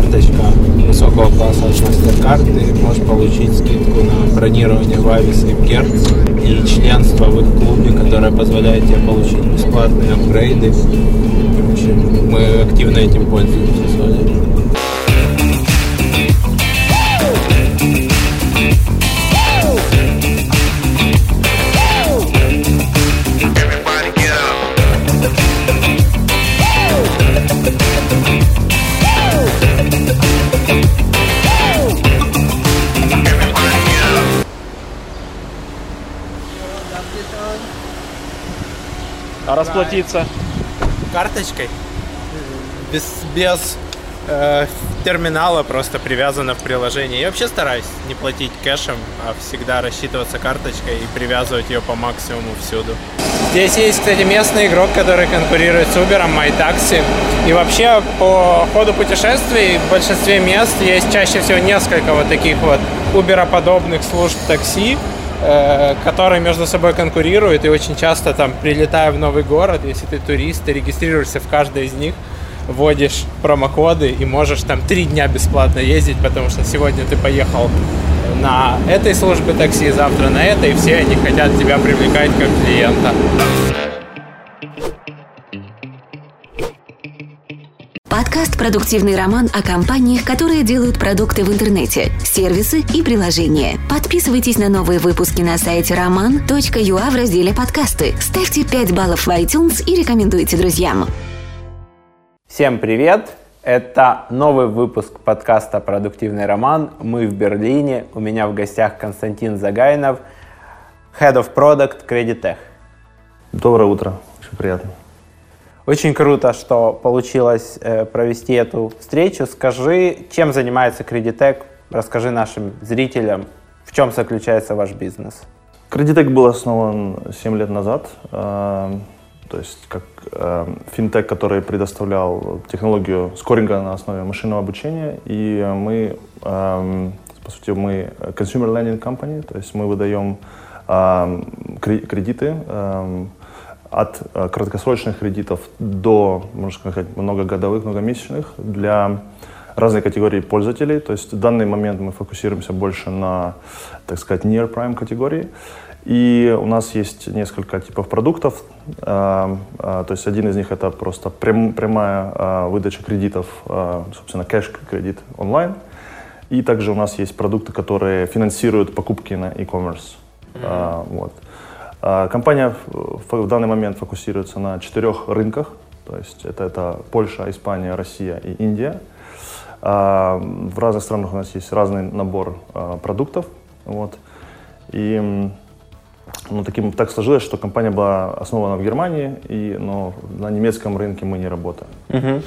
карточка высокого класса от MasterCard, ты можешь получить скидку на бронирование в Avis и Керц и членство в их клубе, которое позволяет тебе получить бесплатные апгрейды. Короче, мы активно этим пользуемся с расплатиться? Карточкой? Без, без э, терминала, просто привязано в приложении. Я вообще стараюсь не платить кэшем, а всегда рассчитываться карточкой и привязывать ее по максимуму всюду. Здесь есть, кстати, местный игрок, который конкурирует с Uber, MyTaxi. И вообще по ходу путешествий в большинстве мест есть чаще всего несколько вот таких вот Uber-подобных служб такси, которые между собой конкурируют. И очень часто там, прилетая в новый город, если ты турист, ты регистрируешься в каждой из них, вводишь промокоды и можешь там три дня бесплатно ездить, потому что сегодня ты поехал на этой службе такси, завтра на этой, и все они хотят тебя привлекать как клиента. Подкаст «Продуктивный роман» о компаниях, которые делают продукты в интернете, сервисы и приложения. Подписывайтесь на новые выпуски на сайте roman.ua в разделе «Подкасты». Ставьте 5 баллов в iTunes и рекомендуйте друзьям. Всем привет! Это новый выпуск подкаста «Продуктивный роман». Мы в Берлине. У меня в гостях Константин Загайнов, Head of Product Creditech. Доброе утро, очень приятно. Очень круто, что получилось э, провести эту встречу. Скажи, чем занимается Creditech? Расскажи нашим зрителям, в чем заключается ваш бизнес. Creditech был основан 7 лет назад, э, то есть как э, финтех, который предоставлял технологию скоринга на основе машинного обучения, и мы, э, по сути, мы consumer lending company, то есть мы выдаем э, кредиты э, от э, краткосрочных кредитов до, можно сказать, многогодовых, многомесячных для разной категории пользователей. То есть в данный момент мы фокусируемся больше на, так сказать, near prime категории. И у нас есть несколько типов продуктов. Э, э, то есть один из них это просто прям, прямая выдача кредитов, собственно, кэш-кредит онлайн. И также у нас есть продукты, которые финансируют покупки на e-commerce. Mm-hmm. Вот. А, компания в данный момент фокусируется на четырех рынках, то есть это, это Польша, Испания, Россия и Индия. А, в разных странах у нас есть разный набор а, продуктов. Вот. И ну, таким, так сложилось, что компания была основана в Германии, и, но на немецком рынке мы не работаем. Угу.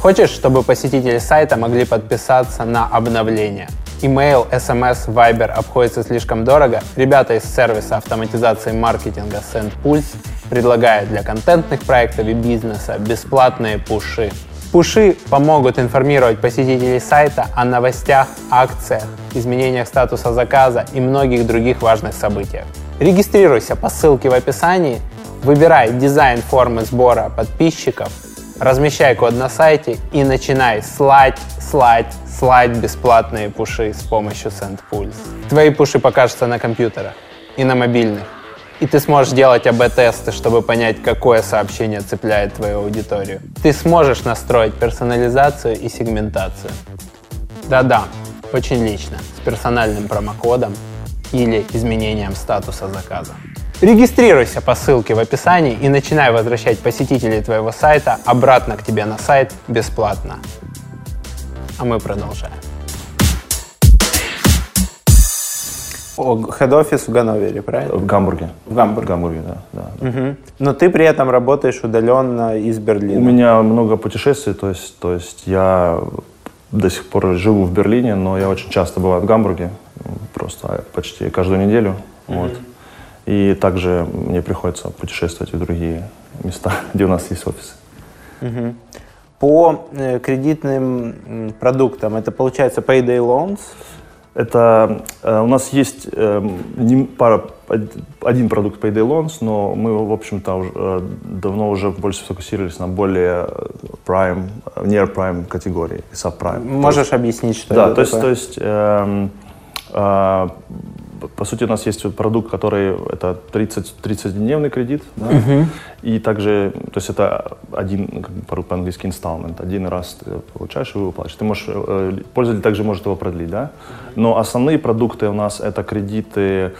Хочешь, чтобы посетители сайта могли подписаться на обновления? Email, SMS, Viber обходится слишком дорого, ребята из сервиса автоматизации маркетинга SendPulse предлагают для контентных проектов и бизнеса бесплатные пуши. Пуши помогут информировать посетителей сайта о новостях, акциях, изменениях статуса заказа и многих других важных событиях. Регистрируйся по ссылке в описании, выбирай дизайн формы сбора подписчиков, размещай код на сайте и начинай слать, слать, слать бесплатные пуши с помощью SendPulse. Твои пуши покажутся на компьютерах и на мобильных. И ты сможешь делать АБ-тесты, чтобы понять, какое сообщение цепляет твою аудиторию. Ты сможешь настроить персонализацию и сегментацию. Да-да, очень лично, с персональным промокодом или изменением статуса заказа. Регистрируйся по ссылке в описании и начинай возвращать посетителей твоего сайта обратно к тебе на сайт бесплатно. А мы продолжаем. Хед-офис в Ганновере, правильно? В Гамбурге. В Гамбурге. В Гамбурге, да. да. Угу. Но ты при этом работаешь удаленно из Берлина. У меня много путешествий, то есть, то есть я до сих пор живу в Берлине, но я очень часто бываю в Гамбурге, просто почти каждую неделю. Угу. Вот. И также мне приходится путешествовать в другие места, где у нас есть офисы. Угу. По э, кредитным продуктам это получается payday loans? Это э, у нас есть э, не, пара, один продукт Payday Loans, но мы, в общем-то, уже, э, давно уже больше сфокусировались на более prime, near prime категории, subprime. Можешь есть, объяснить, что да, это то есть, такое? то есть э, э, по сути, у нас есть продукт, который это 30, 30-дневный кредит, да? uh-huh. и также, то есть это один, как по-английски installment, один раз ты получаешь и выплачиваешь. Ты можешь, э, пользователь также может его продлить, да? Но основные продукты у нас это кредиты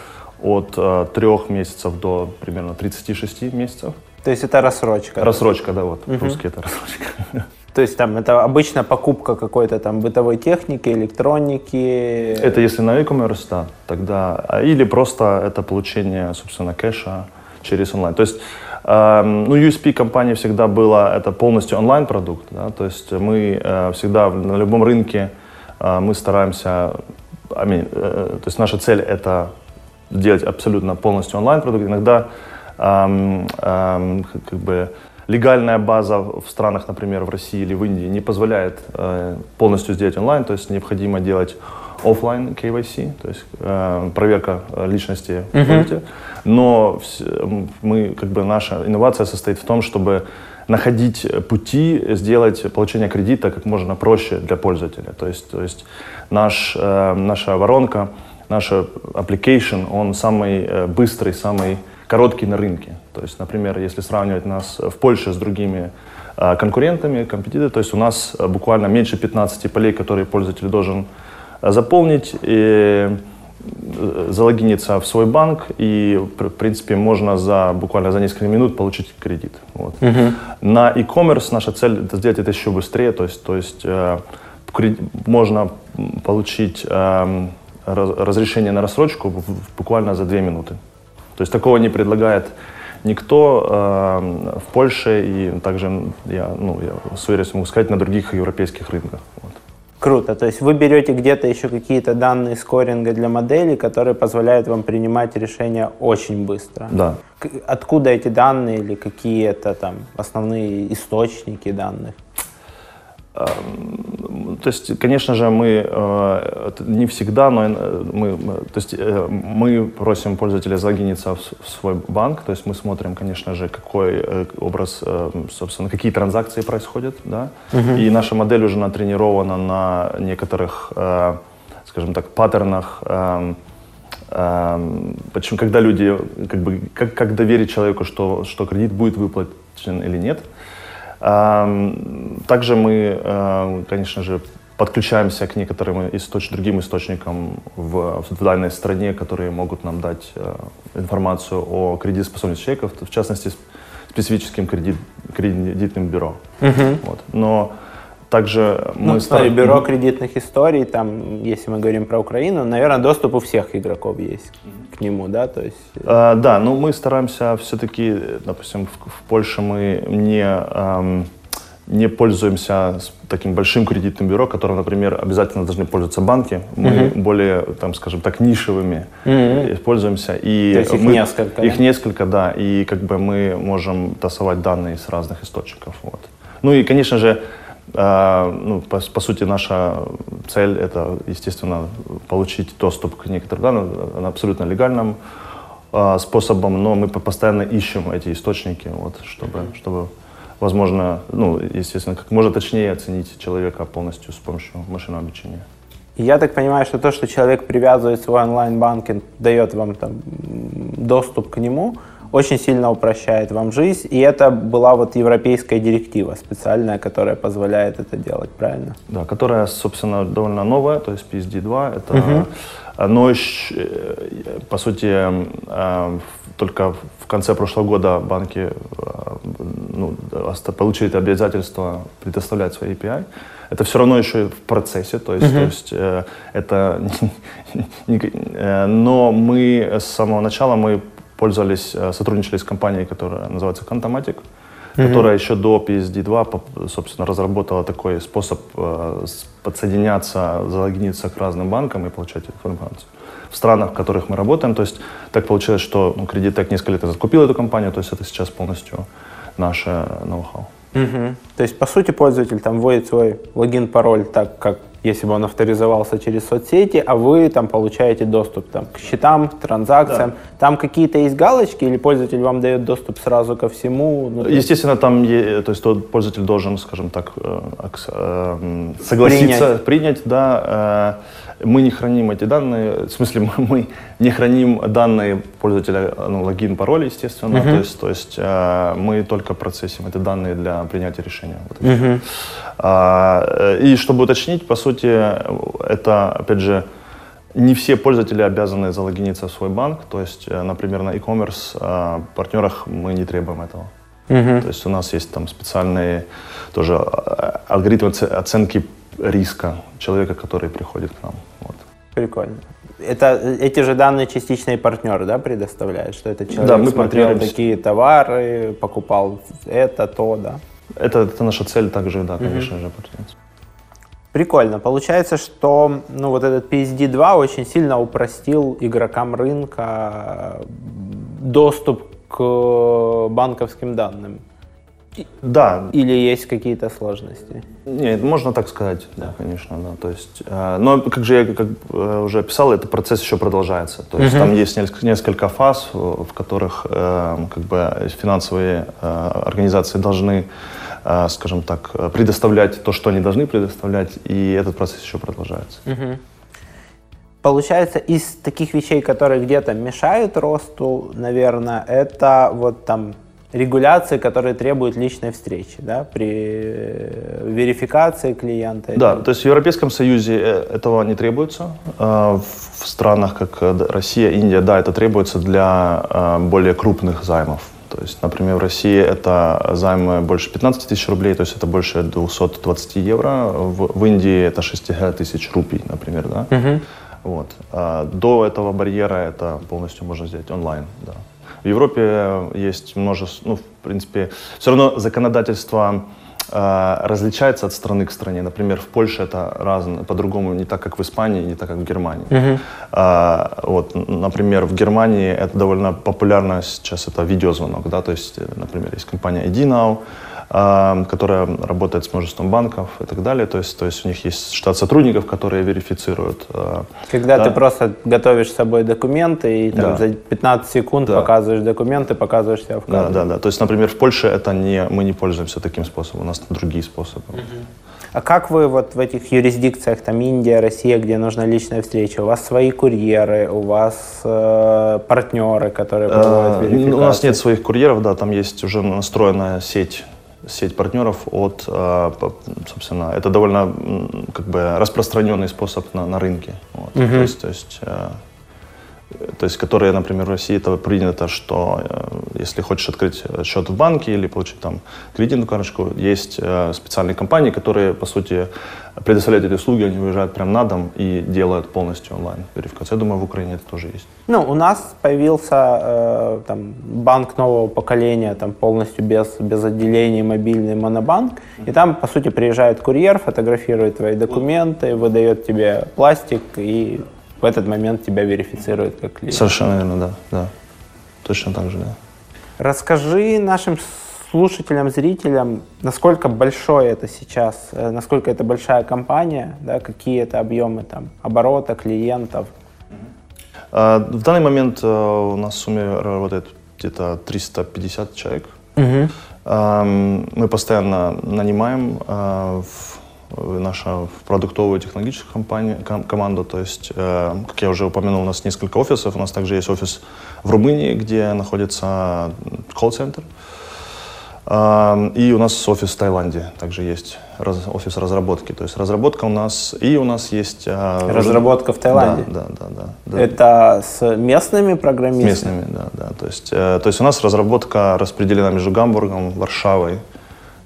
от э, трех месяцев до примерно 36 месяцев. То есть это рассрочка? Рассрочка, да, вот, uh-huh. русский это рассрочка. То есть там это обычно покупка какой-то там бытовой техники, электроники. Это если на e-commerce, да, тогда. А, или просто это получение, собственно, кэша через онлайн. То есть э, ну, USP компании всегда было это полностью онлайн продукт. Да? То есть мы э, всегда на любом рынке э, мы стараемся, I mean, э, то есть наша цель это делать абсолютно полностью онлайн продукт. Иногда э, э, как бы легальная база в странах, например, в России или в Индии не позволяет э, полностью сделать онлайн, то есть необходимо делать офлайн KYC, то есть э, проверка э, личности uh-huh. Но вс- мы, как бы наша инновация состоит в том, чтобы находить пути сделать получение кредита как можно проще для пользователя. То есть, то есть наш, э, наша воронка, наш application, он самый э, быстрый, самый короткий на рынке. То есть, например, если сравнивать нас в Польше с другими э, конкурентами, компетиторами, то есть у нас э, буквально меньше 15 полей, которые пользователь должен э, заполнить и залогиниться в свой банк, и, в принципе, можно за буквально за несколько минут получить кредит. Вот. Uh-huh. На e-commerce наша цель это сделать это еще быстрее, то есть, то есть э, можно получить э, разрешение на рассрочку буквально за две минуты. То есть такого не предлагает никто э, в Польше и также, я, ну, я с уверенностью могу сказать, на других европейских рынках. Вот. Круто. То есть вы берете где-то еще какие-то данные скоринга для моделей, которые позволяют вам принимать решения очень быстро. Да. Откуда эти данные или какие это там основные источники данных? Эм, то есть, конечно же, мы э, не всегда, но э, мы, то есть, э, мы просим пользователя залогиниться в свой банк, то есть мы смотрим, конечно же, какой образ, собственно, какие транзакции происходят, да, угу. и наша модель уже натренирована на некоторых, скажем так, паттернах, эм, эм, почему, когда люди, как бы, как, как доверить человеку, что, что кредит будет выплачен или нет, также мы, конечно же, подключаемся к некоторым источ... другим источникам в, в данной стране, которые могут нам дать э, информацию о кредитоспособности человека, в частности, специфическим кредит, кредитным бюро. Uh-huh. Вот. Но также мы... Ну, смотри, бюро кредитных историй, там, если мы говорим про Украину, наверное, доступ у всех игроков есть к нему, да? То есть... а, да, ну мы стараемся все-таки, допустим, в, в Польше мы не... Эм, не пользуемся таким большим кредитным бюро, которым, например, обязательно должны пользоваться банки. Мы uh-huh. более, там, скажем так, нишевыми uh-huh. пользуемся. И То есть их мы, несколько? Их да? несколько, да. И как бы мы можем тасовать данные с разных источников. Вот. Ну и, конечно же, ну, по, по сути, наша цель — это, естественно, получить доступ к некоторым данным абсолютно легальным э, способом, но мы постоянно ищем эти источники, вот, чтобы, чтобы, возможно, ну, естественно, как можно точнее оценить человека полностью с помощью машинного обучения. Я так понимаю, что то, что человек привязывает свой онлайн-банкинг, дает вам там доступ к нему — очень сильно упрощает вам жизнь. И это была вот европейская директива специальная, которая позволяет это делать, правильно? Да, которая, собственно, довольно новая, то есть PSD2. Это, угу. Но, по сути, э, только в конце прошлого года банки э, ну, получили обязательство предоставлять свои API. Это все равно еще в процессе, то есть, uh-huh. то есть э, это, но мы с самого начала мы пользовались, э, сотрудничали с компанией, которая называется Contomatic, mm-hmm. которая еще до PSD2, собственно, разработала такой способ э, подсоединяться, залогиниться к разным банкам и получать информацию. В странах, в которых мы работаем, то есть так получилось, что ну, Creditec несколько лет назад купил эту компанию, то есть это сейчас полностью наше ноу-хау. Угу. То есть, по сути, пользователь там вводит свой логин, пароль так, как если бы он авторизовался через соцсети, а вы там получаете доступ там, к счетам, транзакциям. Да. Там какие-то есть галочки или пользователь вам дает доступ сразу ко всему? Ну, Естественно, там то есть тот пользователь должен, скажем так, э, э, согласиться, принять, принять да, э, мы не храним эти данные, в смысле мы, мы не храним данные пользователя, ну, логин, пароль, естественно, uh-huh. то есть, то есть э, мы только процессим эти данные для принятия решения. Вот uh-huh. а, и чтобы уточнить, по сути, это, опять же, не все пользователи обязаны залогиниться в свой банк, то есть, э, например, на e-commerce э, партнерах мы не требуем этого. Uh-huh. То есть у нас есть там специальные тоже э, алгоритмы оценки риска человека, который приходит к нам. Вот. Прикольно. Это эти же данные частичные партнеры, да, предоставляют, что это человек да, мы смотрел такие товары, покупал это, то, да. Это, это наша цель также, да, конечно угу. же, партнерство. Прикольно. Получается, что ну, вот этот PSD2 очень сильно упростил игрокам рынка доступ к банковским данным. Да. Или есть какие-то сложности? Нет, можно так сказать, да, конечно, да. То есть, э, но как же я как э, уже описал, этот процесс еще продолжается. То есть uh-huh. там есть несколько, несколько фаз, в которых э, как бы финансовые э, организации должны, э, скажем так, предоставлять то, что они должны предоставлять, и этот процесс еще продолжается. Uh-huh. Получается, из таких вещей, которые где-то мешают росту, наверное, это вот там регуляции, которые требуют личной встречи да, при э, верификации клиента. Да, то есть в Европейском Союзе э, этого не требуется. А в странах, как э, Россия, Индия, да, это требуется для более крупных займов. То есть, например, в России это займы больше 15 тысяч рублей, то есть это больше 220 евро. В, в Индии это 6 тысяч рупий, например, да. Угу. Вот. А до этого барьера это полностью можно сделать онлайн, да. В Европе есть множество, ну, в принципе, все равно законодательство э, различается от страны к стране. Например, в Польше это разно, по-другому, не так, как в Испании, не так, как в Германии. Uh-huh. А, вот, например, в Германии это довольно популярно сейчас это видеозвонок, да, то есть, например, есть компания ID Now, которая работает с множеством банков и так далее. То есть, то есть у них есть штат сотрудников, которые верифицируют. А, Когда да. ты просто готовишь с собой документы и там, да. за 15 секунд да. показываешь документы, показываешь себя в кадре. Да, да, да. То есть, например, в Польше это не, мы не пользуемся таким способом, у нас другие способы. Угу. А как вы вот в этих юрисдикциях, там Индия, Россия, где нужна личная встреча, у вас свои курьеры, у вас э, партнеры, которые проводят верификацию? У нас нет своих курьеров, да, там есть уже настроенная сеть сеть партнеров от, э, собственно, это довольно как бы распространенный способ на, на рынке. Вот. Uh-huh. То есть, то есть э, то есть, которые, например, в России это принято, что э, если хочешь открыть счет в банке или получить там кредитную карточку, есть э, специальные компании, которые, по сути, предоставляют эти услуги, они выезжают прямо на дом и делают полностью онлайн верификацию. Я думаю, в Украине это тоже есть. Ну, у нас появился э, там, банк нового поколения, там полностью без, без отделений, мобильный монобанк, и там, по сути, приезжает курьер, фотографирует твои документы, выдает тебе пластик и в этот момент тебя верифицируют как клиент. Совершенно верно, да. да. Точно так же, да. Расскажи нашим слушателям, зрителям, насколько большое это сейчас, э, насколько это большая компания, да, какие это объемы там, оборота, клиентов? А, в данный момент э, у нас в сумме работает где-то 350 человек. Угу. Мы постоянно нанимаем э, в наша продуктовую технологическую компанию, команду. То есть, э, как я уже упомянул, у нас несколько офисов. У нас также есть офис в Румынии, где находится колл-центр. Э, и у нас офис в Таиланде, также есть раз, офис разработки. То есть разработка у нас, и у нас есть... Э, разработка в Таиланде? Да, да, да. да, Это с местными программистами? С местными, да, да. То есть, э, то есть у нас разработка распределена между Гамбургом, Варшавой,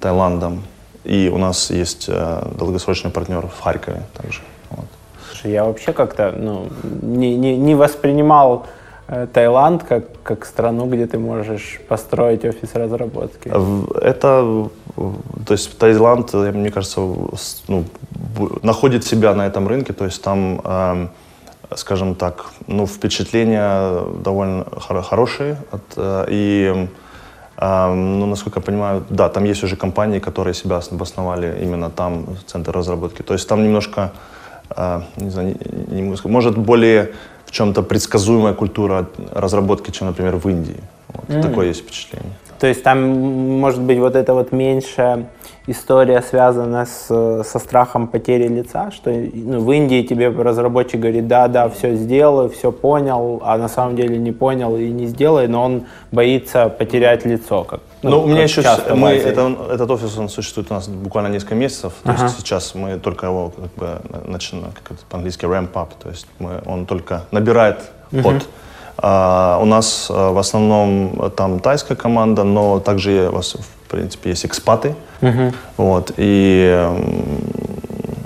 Таиландом, и у нас есть э, долгосрочный партнер в Харькове также. Вот. Слушай, я вообще как-то ну, не, не, не воспринимал э, Таиланд как, как страну, где ты можешь построить офис разработки. Это, то есть Таиланд, мне кажется, ну, находит себя на этом рынке, то есть там, э, скажем так, ну, впечатления довольно хорошие от, э, и Ну, насколько я понимаю, да, там есть уже компании, которые себя обосновали именно там, в центре разработки. То есть там немножко, не знаю, не, не может более в чем-то предсказуемая культура разработки, чем, например, в Индии. Вот, mm. Такое есть впечатление. То есть там, может быть, вот это вот меньше история связана с, со страхом потери лица, что ну, в Индии тебе разработчик говорит, да, да, все сделаю, все понял, а на самом деле не понял и не сделай, но он боится потерять лицо. Как, ну, ну у меня еще мы, это, этот офис он существует у нас буквально несколько месяцев, то ага. есть сейчас мы только его как бы начинаем, как это по-английски ramp up, то есть мы, он только набирает ход. Угу. А, у нас а, в основном там тайская команда, но также в принципе есть экспаты, угу. вот и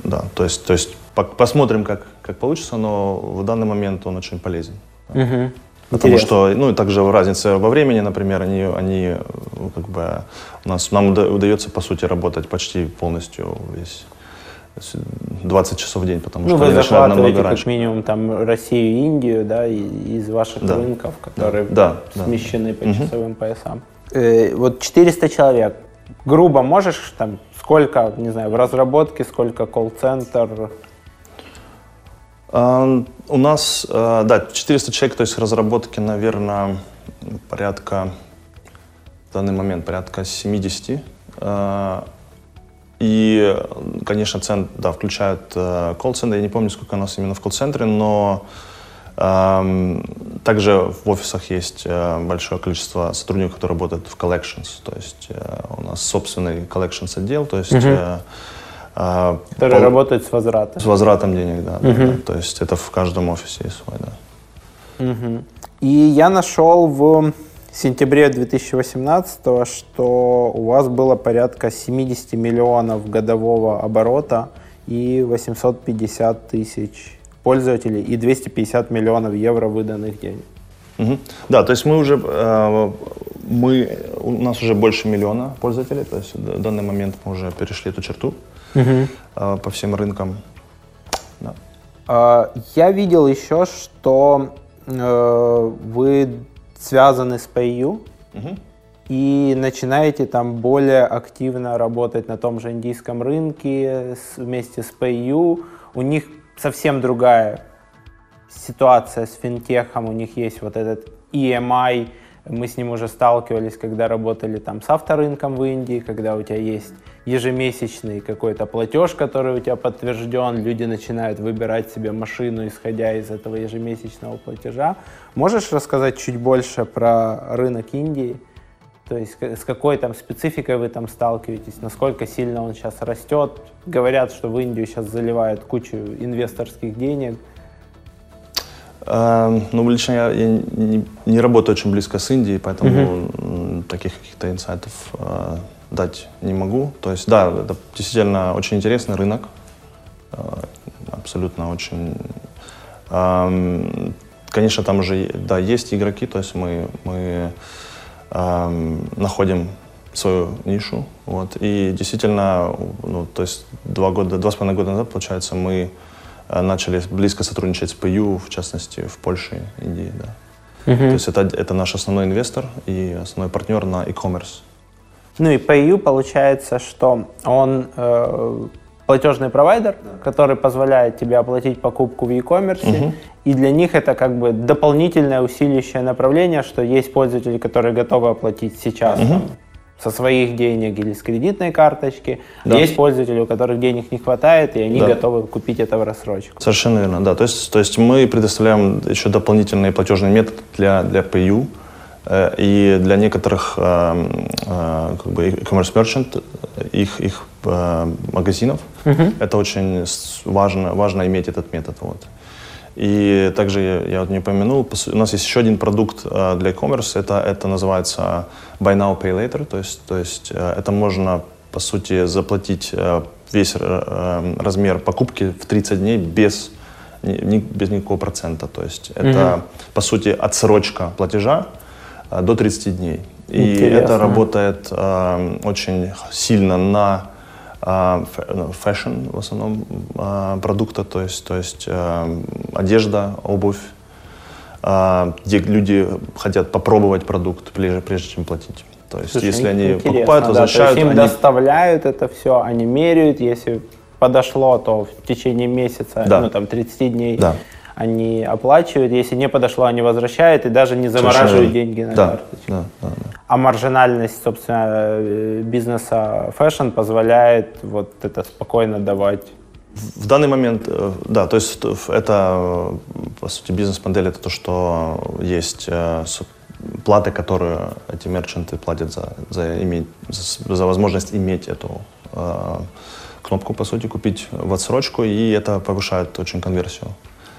да, то есть то есть посмотрим как как получится, но в данный момент он очень полезен. Угу. Потому Интересно. что, ну, и также разница во времени, например, они, они ну, как бы, у нас, нам удается, по сути, работать почти полностью весь 20 часов в день, потому ну, что вы захватываете как минимум там Россию и Индию, да, из ваших да. рынков, которые да. смещены да. по часовым поясам. Э, вот 400 человек. Грубо можешь там сколько, не знаю, в разработке, сколько колл-центр? Uh, у нас, uh, да, 400 человек, то есть разработки, наверное, порядка, в данный момент порядка 70. Uh, и, конечно, центр, да, включают э, колл-центр. Я не помню, сколько у нас именно в колл-центре, но э, также в офисах есть э, большое количество сотрудников, которые работают в collections. То есть э, у нас собственный collections отдел, то есть... Угу. Э, Который пол... работает с возвратом. С возвратом денег, да, угу. да, да. То есть это в каждом офисе есть свой, да. Угу. И я нашел в сентябре 2018, что у вас было порядка 70 миллионов годового оборота и 850 тысяч пользователей и 250 миллионов евро выданных денег. Угу. Да, то есть мы уже, э, мы, у нас уже больше миллиона пользователей, то есть в данный момент мы уже перешли эту черту угу. по всем рынкам. Да. А, я видел еще, что э, вы связаны с PayU угу. и начинаете там более активно работать на том же индийском рынке вместе с PayU. У них совсем другая ситуация с финтехом, у них есть вот этот EMI, мы с ним уже сталкивались, когда работали там с авторынком в Индии, когда у тебя есть ежемесячный какой-то платеж, который у тебя подтвержден, люди начинают выбирать себе машину, исходя из этого ежемесячного платежа. Можешь рассказать чуть больше про рынок Индии? То есть с какой там спецификой вы там сталкиваетесь, насколько сильно он сейчас растет? Говорят, что в Индию сейчас заливают кучу инвесторских денег. Э, ну, лично я, я не, не работаю очень близко с Индией, поэтому угу. таких каких-то инсайтов э, дать не могу. То есть, да, это действительно очень интересный рынок, э, абсолютно очень... Э, конечно, там уже, да, есть игроки, то есть мы, мы э, находим свою нишу, вот, и действительно, ну, то есть два года, два с половиной года назад, получается, мы начали близко сотрудничать с ПЮ, в частности, в Польше, Индии. Да. Угу. То есть это, это наш основной инвестор и основной партнер на e-commerce. Ну и PayU получается, что он э, платежный провайдер, который позволяет тебе оплатить покупку в e-commerce, угу. и для них это как бы дополнительное усиливающее направление, что есть пользователи, которые готовы оплатить сейчас угу. Со своих денег или с кредитной карточки. Да. Есть пользователи, у которых денег не хватает, и они да. готовы купить это в рассрочку. Совершенно верно, да. То есть, то есть мы предоставляем еще дополнительный платежный метод для, для PayU. Э, и для некоторых э, э, как бы e-commerce merchant, их, их магазинов, uh-huh. это очень важно, важно иметь этот метод. Вот. И также я, я вот не упомянул, у нас есть еще один продукт э, для e-commerce, это, это называется Buy Now, Pay Later, то есть, то есть э, это можно, по сути, заплатить э, весь размер покупки в 30 дней без, без никакого процента. То есть это, mm по сути, отсрочка платежа до 30 дней. И Интересно. это работает очень сильно на fashion ну, в основном а, продукта, то есть, то есть а, одежда, обувь, а, где люди хотят попробовать продукт, прежде, прежде чем платить. То есть, Слушай, если они покупают, да, то есть возвращают, им они- доставляют это все, они меряют, если подошло, то в течение месяца, Да. ну там 30 дней Да. Они оплачивают, если не подошло, они возвращают и даже не замораживают Совершенно деньги на да, карточку. да, да, да. А маржинальность, собственно, э, бизнеса fashion позволяет вот это спокойно давать. В данный момент, э, да, то есть это, э, по сути, бизнес-модель это то, что есть платы, которые эти мерчанты платят за, за, иметь, за, за возможность иметь эту э, кнопку, по сути, купить в отсрочку, и это повышает очень конверсию.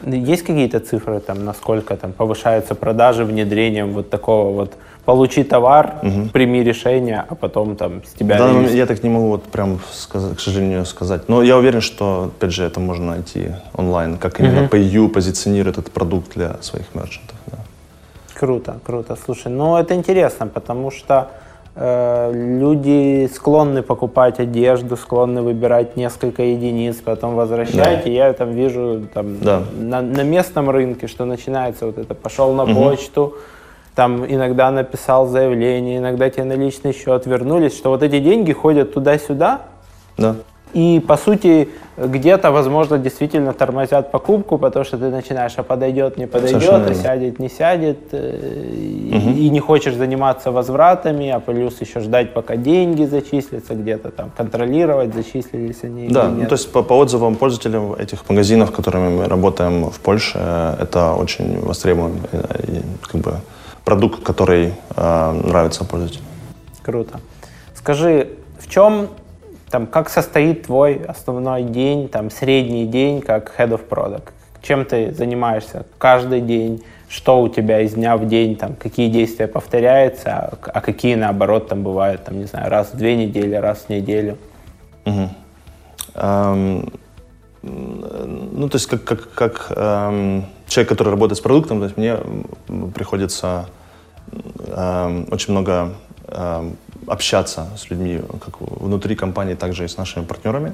Есть какие-то цифры, там, насколько там повышаются продажи внедрением вот такого вот получи товар, прими решение, а потом там с тебя момент релиз? я так не могу вот прям, сказать, к сожалению, сказать. Но я уверен, что, опять же, это можно найти онлайн, как именно PayU позиционирует этот продукт для своих мерчантов. да. Круто, круто. Слушай, ну это интересно, потому что люди склонны покупать одежду, склонны выбирать несколько единиц, потом возвращать. Да. И я там вижу там, Да. на, на местном рынке, что начинается вот это, пошел на почту, там иногда написал заявление, иногда тебе на личный счет вернулись, что вот эти деньги ходят туда-сюда, Да. И, по сути, где-то, возможно, действительно тормозят покупку, потому что ты начинаешь, а подойдет, не подойдет, Совершенно а сядет, не сядет, э, и, и не хочешь заниматься возвратами, а плюс еще ждать, пока деньги зачислятся, где-то там контролировать, зачислились они Да, или ну, нет. то есть по, по отзывам пользователей этих магазинов, которыми мы работаем в Польше, э, это очень востребованный э, как бы, продукт, который э, нравится пользователям. Круто. Скажи, в чем, там, как состоит твой основной день, там, средний день, как Head of Product? Чем ты занимаешься каждый день? Что у тебя из дня в день, там, какие действия повторяются, а, а какие, наоборот, там бывают, там, не знаю, раз в две недели, раз в неделю? Эм, м, ну, то есть как, как, как эм, человек, который работает с продуктом, то есть мне приходится эм, очень много эм, общаться с людьми как внутри компании, также и с нашими партнерами.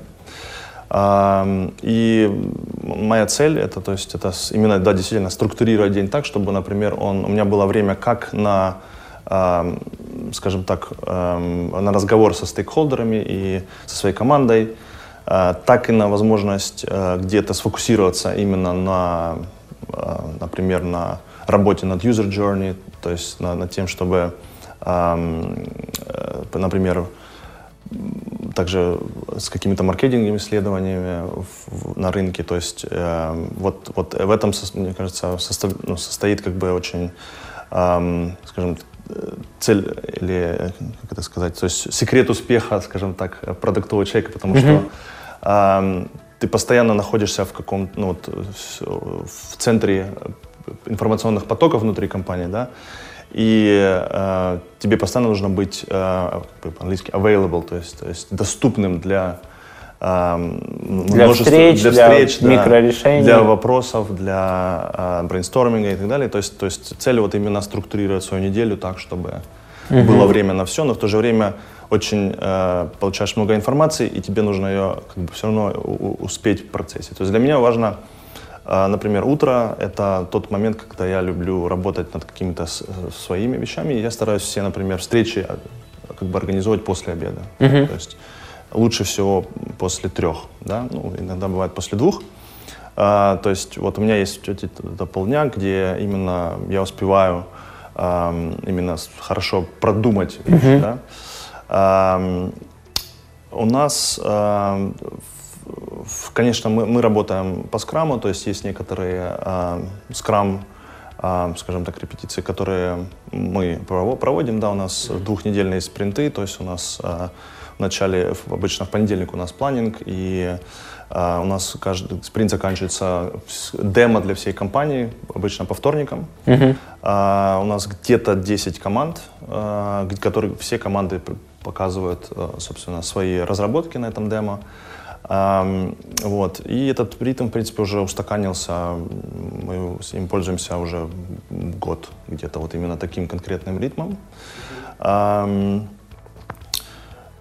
Эм, И моя цель это, то есть, это именно, да, действительно, структурировать день так, чтобы, например, он, у меня было время как на, эм, скажем так, эм, на разговор со стейкхолдерами и со своей командой, э, так и на возможность э, где-то сфокусироваться именно на, э, например, на работе над user journey, то есть на- над тем, чтобы, эм, например, также с какими-то маркетинговыми исследованиями в- в- на рынке. То есть э, вот, вот в этом, мне кажется, состав- ну, состоит как бы очень, эм, скажем, э, цель или, как это сказать, то есть секрет успеха, скажем так, э, продуктового человека, потому что эм, ты постоянно находишься в каком ну, вот, в центре информационных потоков внутри компании, да, и э, тебе постоянно нужно быть э, по-английски available, то есть, то есть доступным для эм, Для встреч, для да, микрорешений. для вопросов, для э, брейнсторминга и так далее. То есть, то есть цель вот именно структурировать свою неделю так, чтобы было время на все, но в то же время очень э, получаешь много информации, и тебе нужно ее как бы все равно успеть в процессе. То есть для меня важно, э, например, утро — это тот момент, когда я люблю работать над какими-то э, своими вещами, я стараюсь все, например, встречи э, как бы организовать после обеда. То есть лучше всего после трех, да, ну, иногда бывает после двух. А, то есть вот у меня есть эти это полдня, где именно я успеваю ам, именно хорошо продумать вещи, да. Ам, у нас, в- конечно, мы, мы работаем по скраму, то есть есть некоторые ам, скрам, ам, скажем так, репетиции, которые мы прово- проводим, да, у нас двухнедельные спринты, то есть у нас а, в начале, обычно в понедельник у нас планинг, и а, у нас каждый спринт заканчивается демо для всей компании, обычно по вторникам. А, у нас где-то 10 команд, г- которые все команды показывают, собственно, свои разработки на этом демо. Вот. И этот ритм, в принципе, уже устаканился. Мы с ним пользуемся уже год, где-то вот именно таким конкретным ритмом.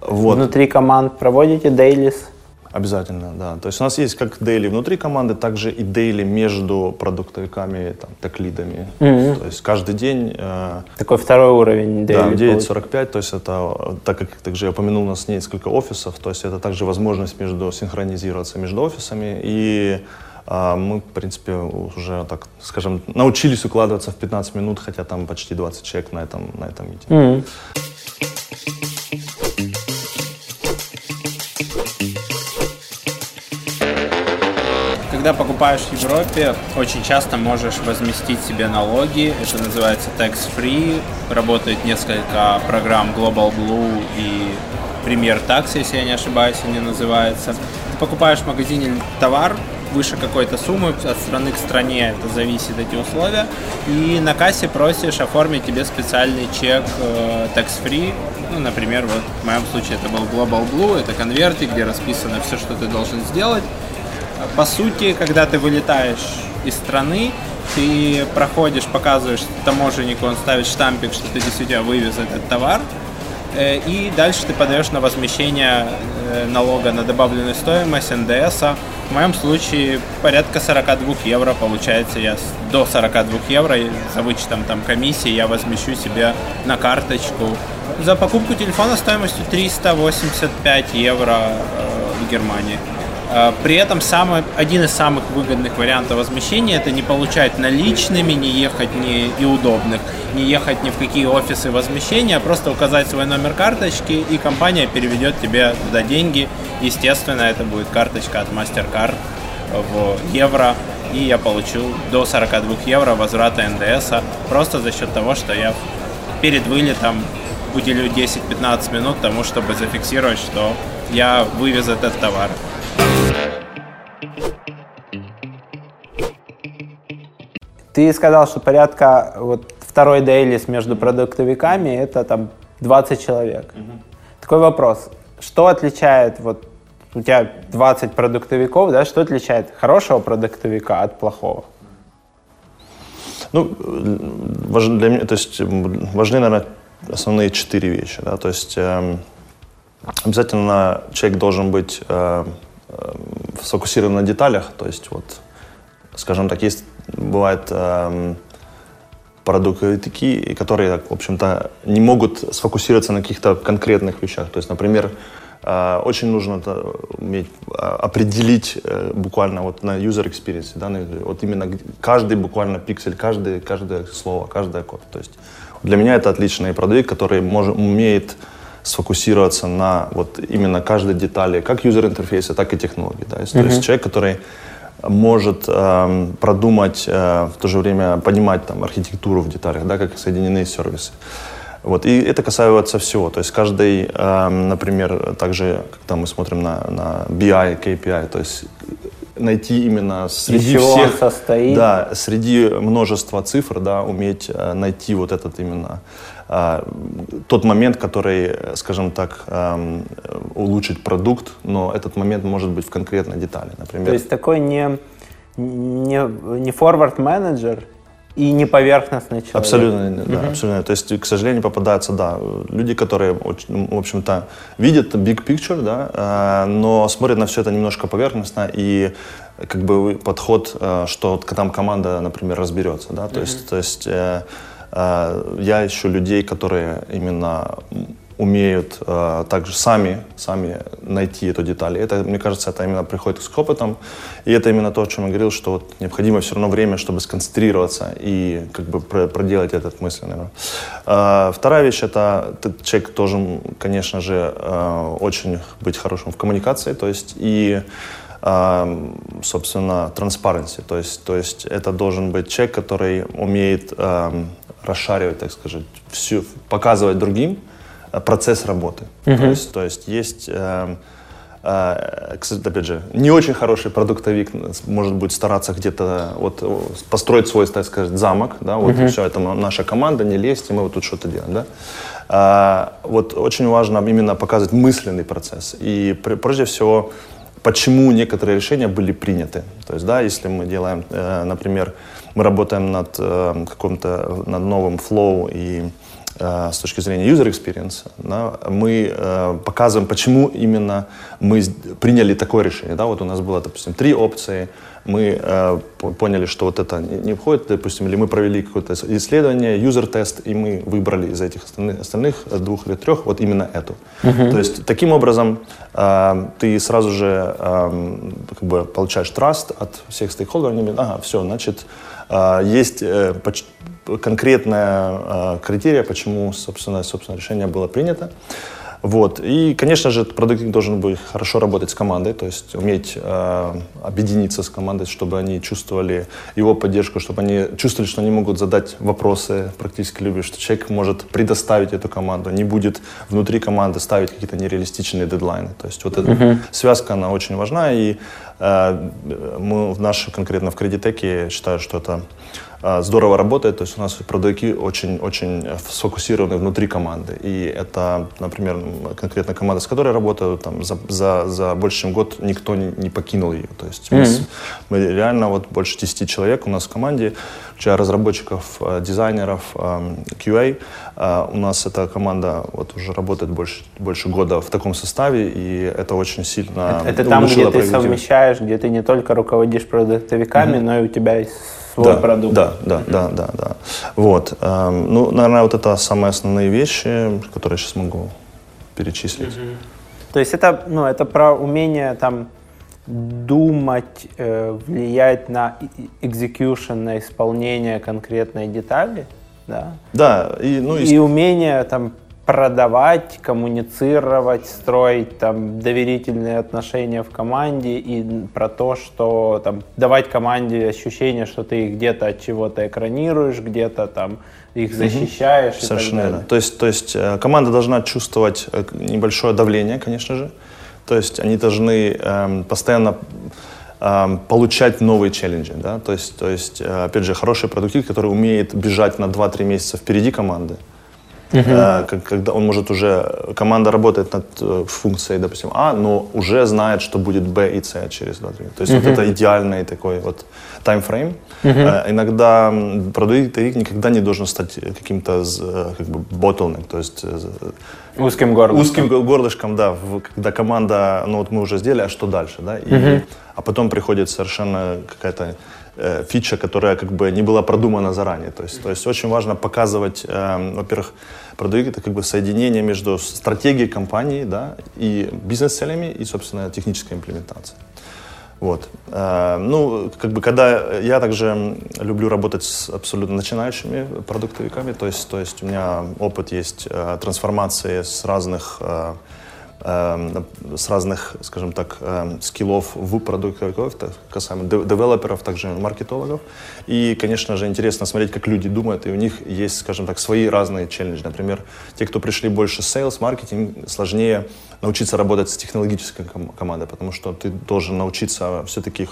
Вот. Внутри команд проводите дейлис? Обязательно, да. То есть у нас есть как дейли внутри команды, также и дейли между продуктовиками, там, теклидами. Mm-hmm. То есть каждый день... Э, Такой второй уровень дейли. Да, 9.45, то есть это, так как также я упомянул, у нас несколько офисов, то есть это также возможность между синхронизироваться между офисами и а мы, в принципе, уже, так скажем, научились укладываться в 15 минут, хотя там почти 20 человек на этом, на этом митинге. Mm-hmm. Когда покупаешь в Европе, очень часто можешь возместить себе налоги. Это называется tax-free. Работает несколько программ Global Blue и Premier Tax, если я не ошибаюсь, они называются. Ты покупаешь в магазине товар, выше какой-то суммы, от страны к стране это зависит эти условия, и на кассе просишь оформить тебе специальный чек э, tax-free, ну, например, вот в моем случае это был Global Blue, это конвертик, где расписано все, что ты должен сделать. По сути, когда ты вылетаешь из страны, ты проходишь, показываешь таможеннику, он ставит штампик, что ты действительно вывез этот товар, Э, и дальше ты подаешь на возмещение э, налога на добавленную стоимость НДС. В моем случае порядка 42 евро получается. Я до 42 евро за вычетом там комиссии я возмещу себе на карточку. За покупку телефона стоимостью 385 евро э, в Германии. При этом самый, один из самых выгодных вариантов возмещения это не получать наличными, не ехать не и удобных не ехать ни в какие офисы возмещения, а просто указать свой номер карточки, и компания переведет тебе туда деньги. Естественно, это будет карточка от MasterCard в евро, и я получу до 42 евро возврата НДС просто за счет того, что я перед вылетом уделю 10-15 минут тому, чтобы зафиксировать, что я вывез этот товар. Ты сказал, что порядка вот второй дейлис между продуктовиками это там 20 человек. Угу. Такой вопрос. Что отличает вот у тебя 20 продуктовиков, да, что отличает хорошего продуктовика от плохого? Ну, для меня, то есть важны, наверное, основные четыре вещи, да, то есть э, обязательно человек должен быть э, э, сфокусирован на деталях, то есть вот, скажем так, есть, бывает э, продукты такие, которые, в общем-то, не могут сфокусироваться на каких-то конкретных вещах. То есть, например, э, очень нужно уметь а, определить э, буквально вот на user experience, да, вот именно каждый буквально пиксель, каждый, каждое слово, каждый код. То есть для меня это отличный продукт, который может, умеет сфокусироваться на вот именно каждой детали, как юзер интерфейса, так и технологии. Да. То есть человек, который может э, продумать, э, в то же время понимать там, архитектуру в деталях, да, как соединены сервисы. Вот. И это касается всего. То есть каждый, э, например, также, когда мы смотрим на, на BI, KPI, то есть найти именно среди всех, состоит? да, среди множества цифр, да, уметь э, найти вот этот именно тот момент, который, скажем так, улучшит продукт, но этот момент может быть в конкретной детали, например. То есть такой не, не, не forward менеджер и не поверхностный человек. Абсолютно, да, uh-huh. абсолютно. То есть, к сожалению, попадаются, да, люди, которые, в общем-то, видят big picture, да, а, но смотрят на все это немножко поверхностно и как бы подход, а, что там команда, например, разберется, да, то uh-huh. есть, то есть э, Э, я ищу людей, которые именно умеют э, также сами, сами найти эту деталь. Это, мне кажется, это именно приходит с опытом. И это именно то, о чем я говорил, что вот необходимо все равно время, чтобы сконцентрироваться и как бы проделать этот мысль. Э, вторая вещь — это человек должен, конечно же, э, очень быть хорошим в коммуникации. То есть и э, собственно, transparency. То есть, то есть это должен быть человек, который умеет расшаривать, так сказать, всю, показывать другим э, процесс работы. Uh-huh. То, есть, то есть есть, э, кстати, опять же, не очень хороший продуктовик может быть стараться где-то вот построить свой, так сказать, замок, да, вот uh-huh. все, это наша команда, не лезьте, мы вот тут что-то делаем, да. А, вот очень важно именно показывать мысленный процесс. И прежде всего, почему некоторые решения были приняты. То есть, да, если мы делаем, э, например, мы работаем над э, каким-то над новым флоу и с точки зрения user experience, да, мы э, показываем, почему именно мы приняли такое решение. Да? Вот у нас было, допустим, три опции, мы э, поняли, что вот это не, входит, допустим, или мы провели какое-то исследование, юзер-тест, и мы выбрали из этих остальных, остальных двух или трех вот именно эту. Uh-huh. То есть таким образом э, ты сразу же э, как бы получаешь траст от всех стейкхолдеров, они говорят, ага, все, значит, э, есть э, конкретная э, критерия, почему, собственно, собственно, решение было принято. Вот. И, конечно же, продуктинг должен быть хорошо работать с командой, то есть уметь э, объединиться с командой, чтобы они чувствовали его поддержку, чтобы они чувствовали, что они могут задать вопросы практически любые, что человек может предоставить эту команду, не будет внутри команды ставить какие-то нереалистичные дедлайны. То есть вот эта uh-huh. связка, она очень важна, и э, мы в нашей, конкретно в Кредитеке, считаю, что это здорово работает. То есть у нас продавцы очень-очень сфокусированы внутри команды. И это, например, конкретно команда, с которой я работаю, там, за, за, за больше чем год никто не, не покинул ее. То есть mm-hmm. мы, мы реально вот больше 10 человек у нас в команде, включая разработчиков, э, дизайнеров, QA. А, у нас эта команда вот уже работает больше, больше года в таком составе, и это очень сильно Это, это там, где ты совмещаешь, где ты не только руководишь продуктовиками, mm-hmm. но и у тебя есть свой да, продукт. Да, да, да, да, да. Вот. Эм, ну, наверное, вот это самые основные вещи, которые я сейчас могу перечислить. Угу. То есть это, ну, это про умение там думать, э, влиять на execution, на исполнение конкретной детали, да? Да. И, ну, и... и умение там продавать, коммуницировать, строить там доверительные отношения в команде и про то, что там давать команде ощущение, что ты их где-то от чего-то экранируешь, где-то там их защищаешь. Угу. Совершенно верно. То есть, то есть э, команда должна чувствовать э, небольшое давление, конечно же. То есть они должны эм, постоянно эм, получать новые челленджи, да, то есть, то есть, э, опять же, хороший продуктив, который умеет бежать на 2-3 месяца впереди команды, Uh-huh. Когда он может уже, команда работает над э, функцией, допустим, А, но уже знает, что будет Б и С через 2-3. То есть uh-huh. вот это идеальный такой вот таймфрейм. Uh-huh. Иногда продукт никогда не должен стать каким-то э, как бы bottleneck, то есть узким горлышком. Узким горлышком, да, когда команда, ну вот мы уже сделали, а что дальше, да? И, uh-huh. А потом приходит совершенно какая-то э, фича, которая как бы не была продумана заранее. То есть, то есть очень важно показывать, э, во-первых, продукт это как бы соединение между стратегией компании да, и бизнес-целями и, собственно, технической имплементацией. Вот. Э, ну, как бы, когда я также люблю работать с абсолютно начинающими продуктовиками, то есть, то есть у меня опыт есть э, трансформации с разных с разных, скажем так, эм, скиллов в продуктовиков, касаемо девелоперов, также маркетологов. И, конечно же, интересно смотреть, как люди думают, и у них есть, скажем так, свои разные челленджи. Например, те, кто пришли больше sales, маркетинг, сложнее научиться работать с технологической командой, потому что ты должен научиться все-таки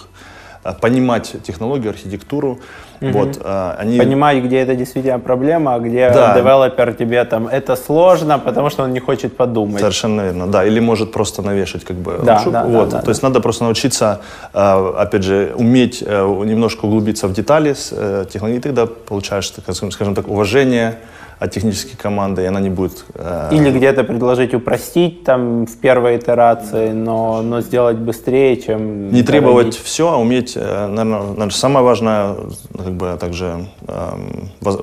понимать технологию, архитектуру. Угу. Вот, э, они... Понимать, где это действительно проблема, а где да. девелопер тебе там это сложно, потому что он не хочет подумать. Совершенно верно, да. Или может просто навешать как бы да, Да, вот. да, да, То да. есть надо просто научиться, э, опять же, уметь немножко углубиться в детали с технологией, тогда получаешь, скажем так, уважение от технической команды, и она не будет... Э... Или где-то предложить упростить там в первой итерации, но, но сделать быстрее, чем... Не требовать все, а уметь, э, наверное, самое важное, как бы также э,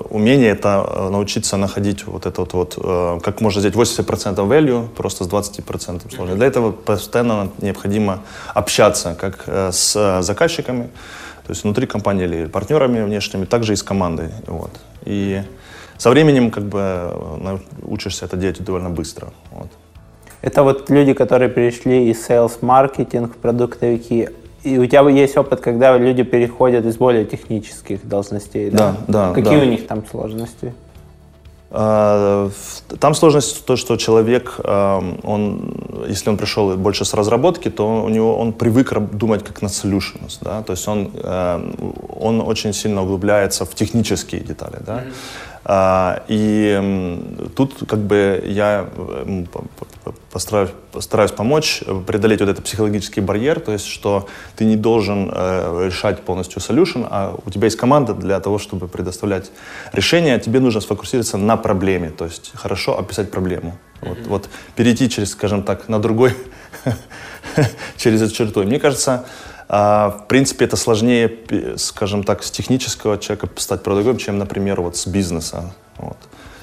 умение, это э, научиться находить вот это вот, вот э, как можно сделать 80% value просто с 20% сложно. Для этого постоянно необходимо общаться как э, с заказчиками, то есть внутри компании или партнерами внешними, также и с командой. Вот. И со временем как бы э, учишься это делать довольно быстро. Вот. Это вот люди, которые перешли из sales маркетинг в продуктовики. И у тебя есть опыт, когда люди переходят из более технических должностей, да? Да, да. Какие да. у них там сложности? А, там сложность то, что человек, э, он, если он пришел больше с разработки, то у него он привык думать как на solutions, да, то есть он, э, он очень сильно углубляется в технические детали, да. Mm-hmm. А, и тут как бы я постараюсь, постараюсь помочь преодолеть вот этот психологический барьер, то есть что ты не должен э, решать полностью solution, а у тебя есть команда для того, чтобы предоставлять решение, тебе нужно сфокусироваться на проблеме, то есть хорошо описать проблему. Вот, mm-hmm. вот перейти через, скажем так, на другой, через эту черту. Мне кажется, а, в принципе, это сложнее, скажем так, с технического человека стать продавцом, чем, например, вот с бизнеса. Вот.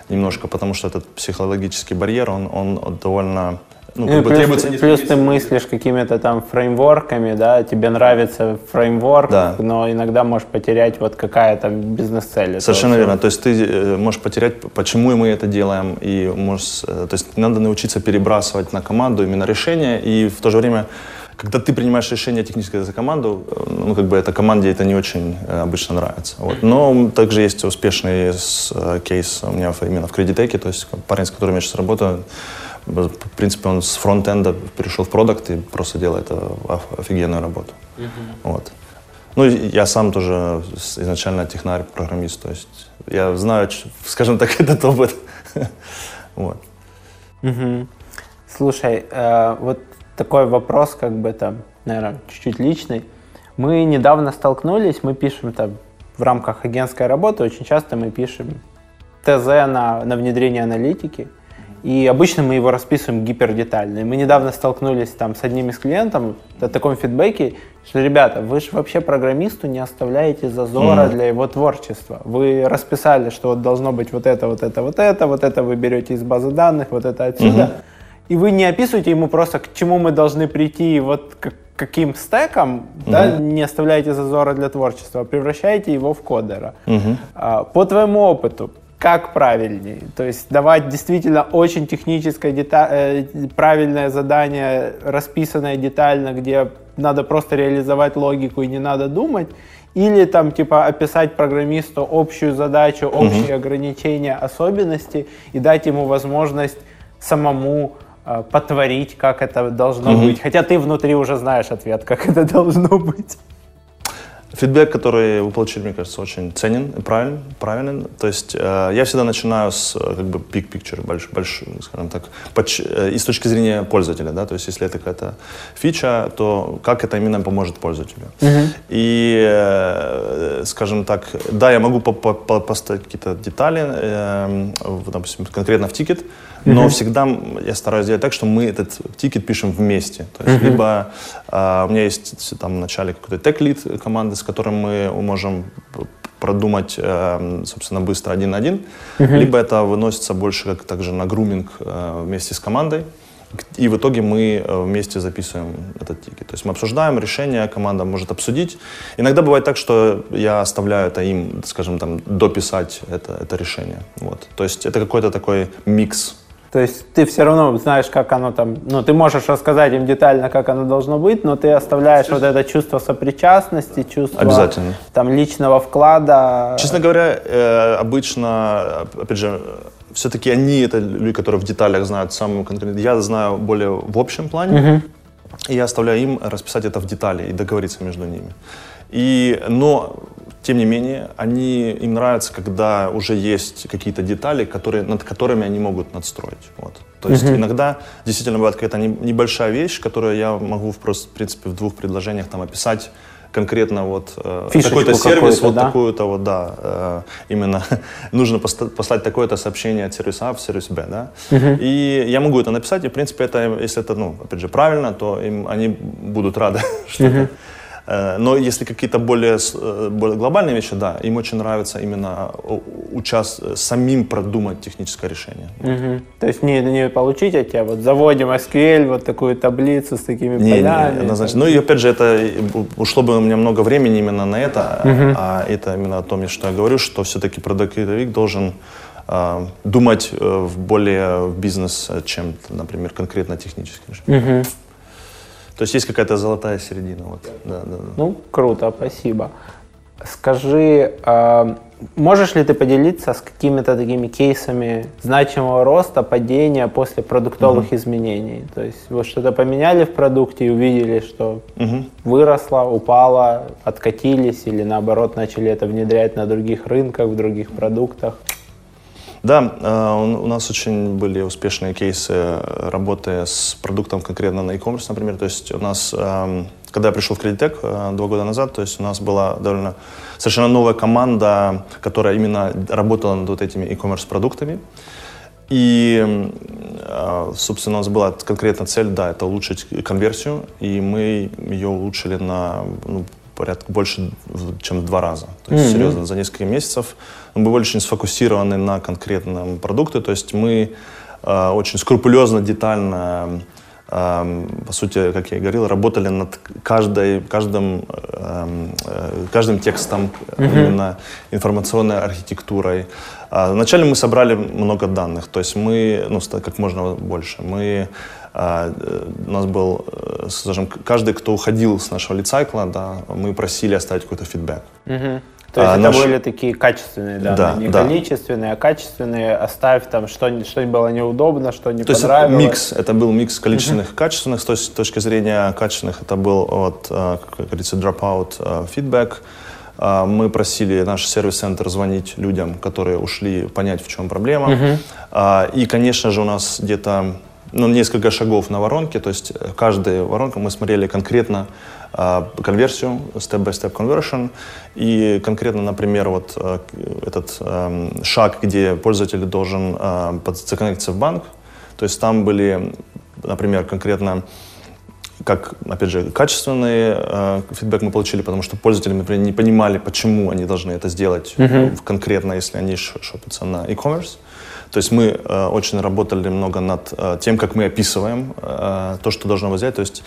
Немножко, потому что этот психологический барьер, он, он довольно ну, как бы плюс, требуется плюс ты мыслишь какими-то там фреймворками, да, тебе нравится фреймворк, да. но иногда можешь потерять вот какая там бизнес-цель. Совершенно верно. То есть ты э, можешь потерять, почему мы это делаем, и можешь, э, то есть надо научиться перебрасывать на команду именно решение, и в то же время когда ты принимаешь решение техническое за команду, э, ну, как бы это команде это не очень э, обычно нравится. Вот. Но также есть успешный э, кейс у меня именно в кредитеке, то есть парень, с которым я сейчас работаю, в принципе, он с фронтенда перешел в продукт и просто делает офигенную работу. Uh-huh. Вот. Ну, я сам тоже изначально технарь, программист, то есть я знаю, скажем так, этот опыт. вот. Угу. Слушай, э, вот такой вопрос, как бы там, наверное, чуть-чуть личный. Мы недавно столкнулись, мы пишем там в рамках агентской работы, очень часто мы пишем ТЗ на, на внедрение аналитики, и обычно мы его расписываем гипердетально. И мы недавно столкнулись там с одним из клиентов на таком фидбэке, что, ребята, вы же вообще программисту не оставляете зазора mm-hmm. для его творчества. Вы расписали, что вот должно быть вот это, вот это, вот это, вот это вы берете из базы данных, вот это отсюда. Mm-hmm и вы не описываете ему просто, к чему мы должны прийти, вот к каким стеком, угу. да, не оставляете зазора для творчества, а превращаете его в кодера. Угу. А, по твоему опыту, как правильнее? То есть давать действительно очень техническое, дета- э, правильное задание, расписанное детально, где надо просто реализовать логику и не надо думать, или там типа описать программисту общую задачу, общие угу. ограничения, особенности и дать ему возможность самому потворить, как это должно угу. быть. Хотя ты внутри уже знаешь ответ, как это должно быть. Фидбэк, который вы получили, мне кажется, очень ценен и правильный. правильный. То есть э, я всегда начинаю с э, как бы big picture, больш, больш, скажем так, поч, э, и с точки зрения пользователя, да, то есть если это какая-то фича, то как это именно поможет пользователю. Uh-huh. И, э, скажем так, да, я могу поставить какие-то детали, э, допустим, конкретно в тикет, но всегда я стараюсь сделать так, что мы этот тикет пишем вместе. То есть либо э, у меня есть там в начале какой-то tech lead команды, с которым мы можем продумать, э, собственно, быстро один на один, uh-huh. либо это выносится больше как также на груминг э, вместе с командой. И в итоге мы э, вместе записываем этот тикет. То есть мы обсуждаем решение, команда может обсудить. Иногда бывает так, что я оставляю это им, скажем, там, дописать это, это решение. Вот. То есть это какой-то такой микс то есть ты все равно знаешь, как оно там, ну, ты можешь рассказать им детально, как оно должно быть, но ты оставляешь вот это чувство сопричастности, чувство Обязательно. там личного вклада. Честно говоря, э, обычно, опять же, все-таки они это люди, которые в деталях знают самую конкретно. Я знаю более в общем плане, угу. и я оставляю им расписать это в детали и договориться между ними. И, но тем не менее, они, им нравится, когда уже есть какие-то детали, которые, над которыми они могут надстроить. Вот. То есть mm-hmm. иногда действительно бывает какая-то небольшая вещь, которую я могу, в, просто, в принципе, в двух предложениях там описать конкретно вот э, такой-то сервис, вот да? такую-то вот, да, э, именно нужно послать такое-то сообщение от сервиса А в сервис Б, да, uh-huh. и я могу это написать, и в принципе это, если это, ну, опять же, правильно, то им, они будут рады, что uh-huh. Э, но если какие-то более, э, более глобальные вещи, да, им очень нравится именно участ... самим продумать техническое решение. Угу. То есть не, не получить от тебя, вот заводим SQL, вот такую таблицу с такими не, полями. Не, однозначно. Ну и опять же, это ушло бы у меня много времени именно на это, угу. а это именно о том, что я говорю, что все-таки продуктовик должен э, думать в более в бизнес, чем, например, конкретно технически. Угу. То есть есть какая-то золотая середина. Вот. Да, да, да. Ну, круто, спасибо. Скажи, э, можешь ли ты поделиться с какими-то такими кейсами значимого роста, падения после продуктовых угу. изменений? То есть вы что-то поменяли в продукте и увидели, что угу. выросло, упало, откатились или наоборот начали это внедрять на других рынках, в других продуктах? Да, э, у нас очень были успешные кейсы работы с продуктом конкретно на e-commerce, например. То есть у нас, эм, когда я пришел в Кредитек два года назад, то есть у нас была довольно совершенно новая команда, которая именно работала над вот этими e-commerce продуктами. И, собственно, у нас была конкретная цель, да, это улучшить конверсию, и мы ее улучшили на ну, порядка больше, чем в два раза. То есть, mm-hmm. серьезно, за несколько месяцев мы были очень сфокусированы на конкретном продукте, то есть мы э, очень скрупулезно, детально по сути, как я и говорил, работали над каждой, каждым, эм, э, каждым текстом, mm-hmm. именно информационной архитектурой. А, вначале мы собрали много данных, то есть мы, ну, как можно больше. Мы, э, у нас был, э, скажем, каждый, кто уходил с нашего литсайкла, да, мы просили оставить какой-то фидбэк. Mm-hmm. То есть а, это наш... были такие качественные данные, да, не да. количественные, а качественные. Оставь там, что, что было неудобно, что не То понравилось. Есть микс, это был микс количественных и качественных. С точки зрения качественных это был, вот, э, как говорится, dropout э, feedback. А, мы просили наш сервис-центр звонить людям, которые ушли, понять, в чем проблема. Uh-huh. И, конечно же, у нас где-то ну, несколько шагов на воронке, то есть э, каждая воронка мы смотрели конкретно э, конверсию, step-by-step conversion, и конкретно, например, вот э, этот э, шаг, где пользователь должен э, законнектиться в банк, то есть там были, например, конкретно как, опять же, качественный э, фидбэк мы получили, потому что пользователи, например, не понимали, почему они должны это сделать mm-hmm. конкретно, если они шопятся на e-commerce. То есть мы э, очень работали много над э, тем, как мы описываем э, то, что должно взять. То есть,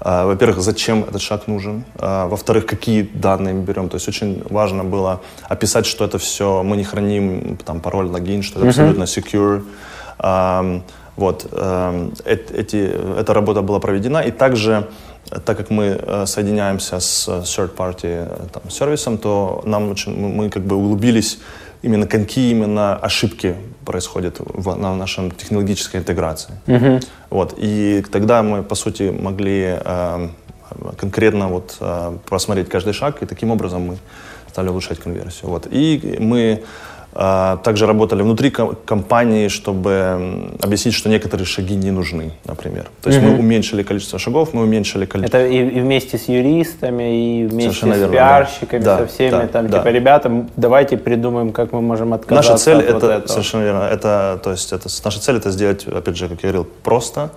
э, во-первых, зачем этот шаг нужен, э, во-вторых, какие данные мы берем. То есть очень важно было описать, что это все, мы не храним там пароль, логин, что это mm-hmm. абсолютно secure. Э, вот, э, эти, эта работа была проведена, и также так как мы э, соединяемся с third-party там, сервисом, то нам очень, мы как бы углубились именно какие именно ошибки происходят в, на нашем технологической интеграции. Uh-huh. Вот. И тогда мы, по сути, могли э, конкретно вот, э, просмотреть каждый шаг, и таким образом мы стали улучшать конверсию. Вот. И мы также работали внутри компании, чтобы объяснить, что некоторые шаги не нужны, например. То есть угу. мы уменьшили количество шагов, мы уменьшили количество... Это и, и вместе с юристами, и вместе Совершенно с верно, пиарщиками, да. со всеми, да, там, да. типа, ребята, давайте придумаем, как мы можем отказаться Наша цель от это, вот этого. совершенно верно, это, то есть это, наша цель это сделать, опять же, как я говорил, просто,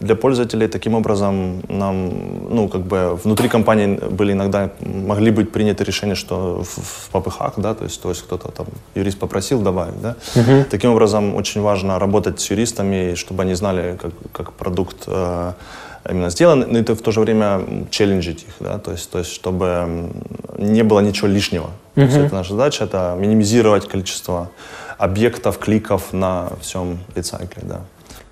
для пользователей. Таким образом, нам, ну, как бы внутри компании были иногда, могли быть приняты решения, что в, в попыхах, да, то есть, то есть кто-то там, юрист попросил добавить, да. Uh-huh. Таким образом, очень важно работать с юристами, чтобы они знали, как, как продукт э, именно сделан, но это в то же время челленджить их, да, то есть, то есть чтобы не было ничего лишнего. Uh-huh. То есть это наша задача, это минимизировать количество объектов, кликов на всем литсайкле, да.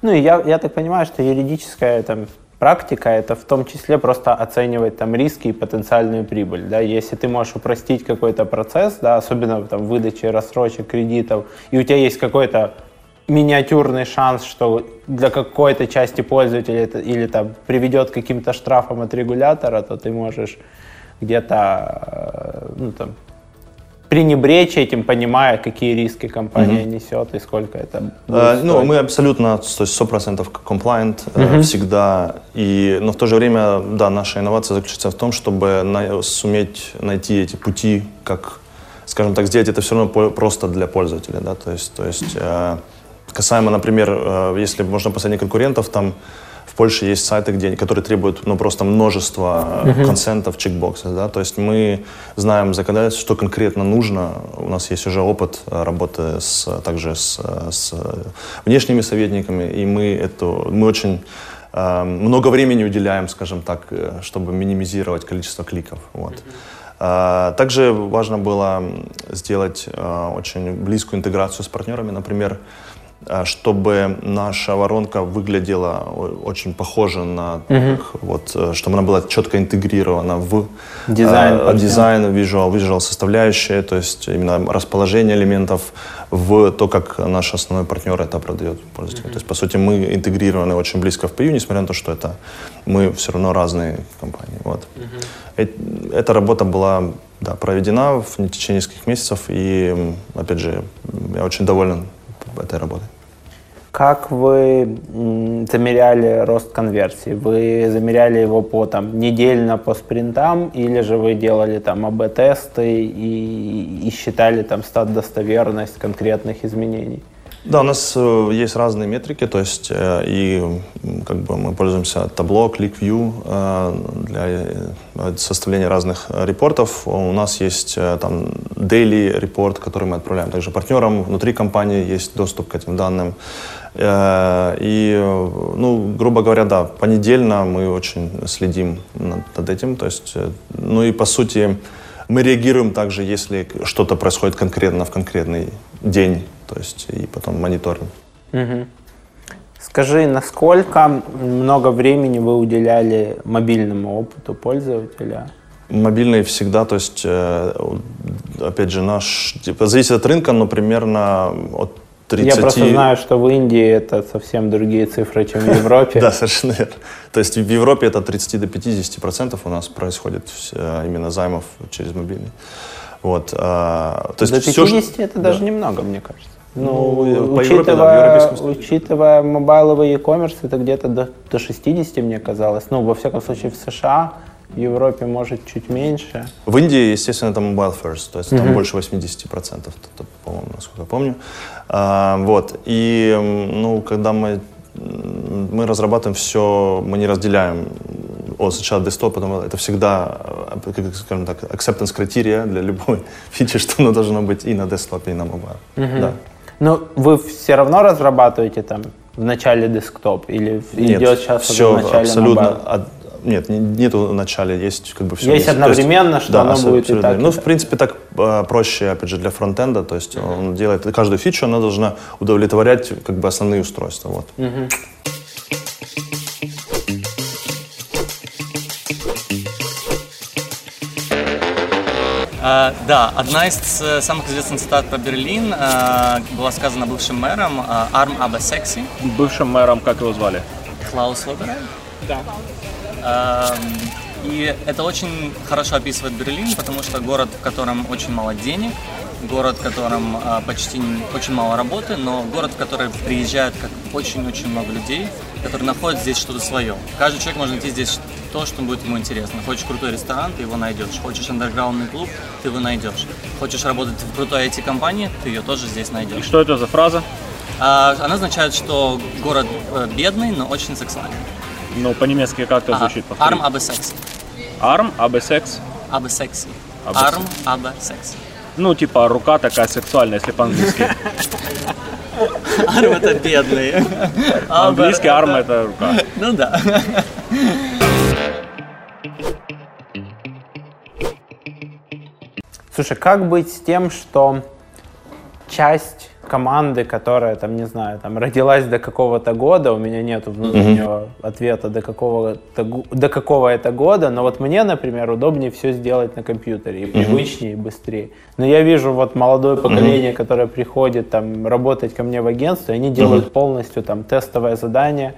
Ну, и я, я так понимаю, что юридическая там, практика — это в том числе просто оценивать там риски и потенциальную прибыль. Да? Если ты можешь упростить какой-то процесс, да, особенно там, в выдаче рассрочек, кредитов, и у тебя есть какой-то миниатюрный шанс, что для какой-то части пользователя это или там приведет к каким-то штрафам от регулятора, то ты можешь где-то э, ну, там, пренебречь этим, понимая, какие риски компания mm-hmm. несет и сколько это будет uh, Ну, мы абсолютно, то есть 100% compliant mm-hmm. всегда. И, но в то же время, да, наша инновация заключается в том, чтобы на, суметь найти эти пути, как, скажем так, сделать это все равно просто для пользователя. Да? То есть, то есть э, касаемо, например, э, если можно посмотреть конкурентов, там в Польше есть сайты, где, которые требуют ну, просто множество uh-huh. консентов, чекбоксов. Да? То есть мы знаем законодательство, что конкретно нужно. У нас есть уже опыт э, работы с, также с, с внешними советниками, и мы, это, мы очень э, много времени уделяем, скажем так, э, чтобы минимизировать количество кликов. Вот. Uh-huh. Также важно было сделать очень близкую интеграцию с партнерами. Например, чтобы наша воронка выглядела очень похоже на угу. вот, э, чтобы она была четко интегрирована в дизайн, э, дизайн visual, visual составляющие, то есть именно расположение элементов в то, как наш основной партнер это продает пользователю. Угу. То есть, по сути, мы интегрированы очень близко в PU, несмотря на то, что это мы все равно разные компании. Вот. Угу. Эта работа была да, проведена в течение нескольких месяцев, и, опять же, я очень доволен этой работой. Как вы замеряли рост конверсии? Вы замеряли его по там, недельно по спринтам или же вы делали там АБ-тесты и, и считали там стат достоверность конкретных изменений? Да, у нас э, есть разные метрики, то есть э, и как бы мы пользуемся табло, ClickView э, для составления разных репортов. У нас есть там daily репорт, который мы отправляем также партнерам. Внутри компании есть доступ к этим данным. И, ну, грубо говоря, да, понедельно мы очень следим над этим. То есть, ну и по сути, мы реагируем также, если что-то происходит конкретно в конкретный день то есть и потом мониторинг. Угу. Скажи, насколько много времени вы уделяли мобильному опыту пользователя? Мобильный всегда, то есть, э, опять же, наш, типа, зависит от рынка, но примерно от 30... Я просто знаю, что в Индии это совсем другие цифры, чем в Европе. Да, совершенно верно. То есть в Европе это 30 до 50 процентов у нас происходит э, именно займов через мобильный. Вот, а, то есть до 50 все, это даже немного, мне кажется. Ну, ну учитывая, Европе, да, учитывая мобайловый e-commerce, это где-то до, до 60, мне казалось. Ну, во всяком случае, в США, в Европе, может, чуть меньше. В Индии, естественно, это mobile first, то есть mm-hmm. там больше 80%, по-моему, насколько я помню. А, вот, и, ну, когда мы, мы разрабатываем все, мы не разделяем от сначала десктоп, потом это всегда, э, скажем так, acceptance критерия для любой фичи, что оно должно быть и на десктопе, и на мобайле. Mm-hmm. Да. Но вы все равно разрабатываете там в начале десктоп или Нет, идет сейчас все в начале абсолютно от, нет, нету в начале, есть как бы все. Есть одновременно, есть, что да, оно будет и так. Ну, в принципе, так э, проще, опять же, для фронтенда, то есть uh-huh. он делает каждую фичу, она должна удовлетворять как бы основные устройства, вот. Uh-huh. Uh, да, одна из э, самых известных цитат про Берлин uh, была сказана бывшим мэром uh, Арм Аба Секси. Бывшим мэром, как его звали? Клаус Лоберай. Да. Uh, и это очень хорошо описывает Берлин, потому что город, в котором очень мало денег, город, в котором а, почти очень мало работы, но город, в который приезжают как очень-очень много людей, которые находят здесь что-то свое. Каждый человек может найти здесь то, что будет ему интересно. Хочешь крутой ресторан, ты его найдешь. Хочешь андерграундный клуб, ты его найдешь. Хочешь работать в крутой IT-компании, ты ее тоже здесь найдешь. И что это за фраза? А, она означает, что город э, бедный, но очень сексуальный. Ну, по-немецки как это звучит? Арм абе секси. Арм абе секс? Абе секси. Арм абе секси. Ну, типа, рука такая сексуальная, если по-английски. Арм это бедный. Английский арм это рука. Ну да. Слушай, как быть с тем, что часть команды, которая, там, не знаю, там, родилась до какого-то года, у меня нет внутреннего mm-hmm. ответа, до какого, до какого это года, но вот мне, например, удобнее все сделать на компьютере, и привычнее, mm-hmm. и быстрее. Но я вижу вот молодое поколение, mm-hmm. которое приходит там работать ко мне в агентство, и они делают mm-hmm. полностью там тестовое задание,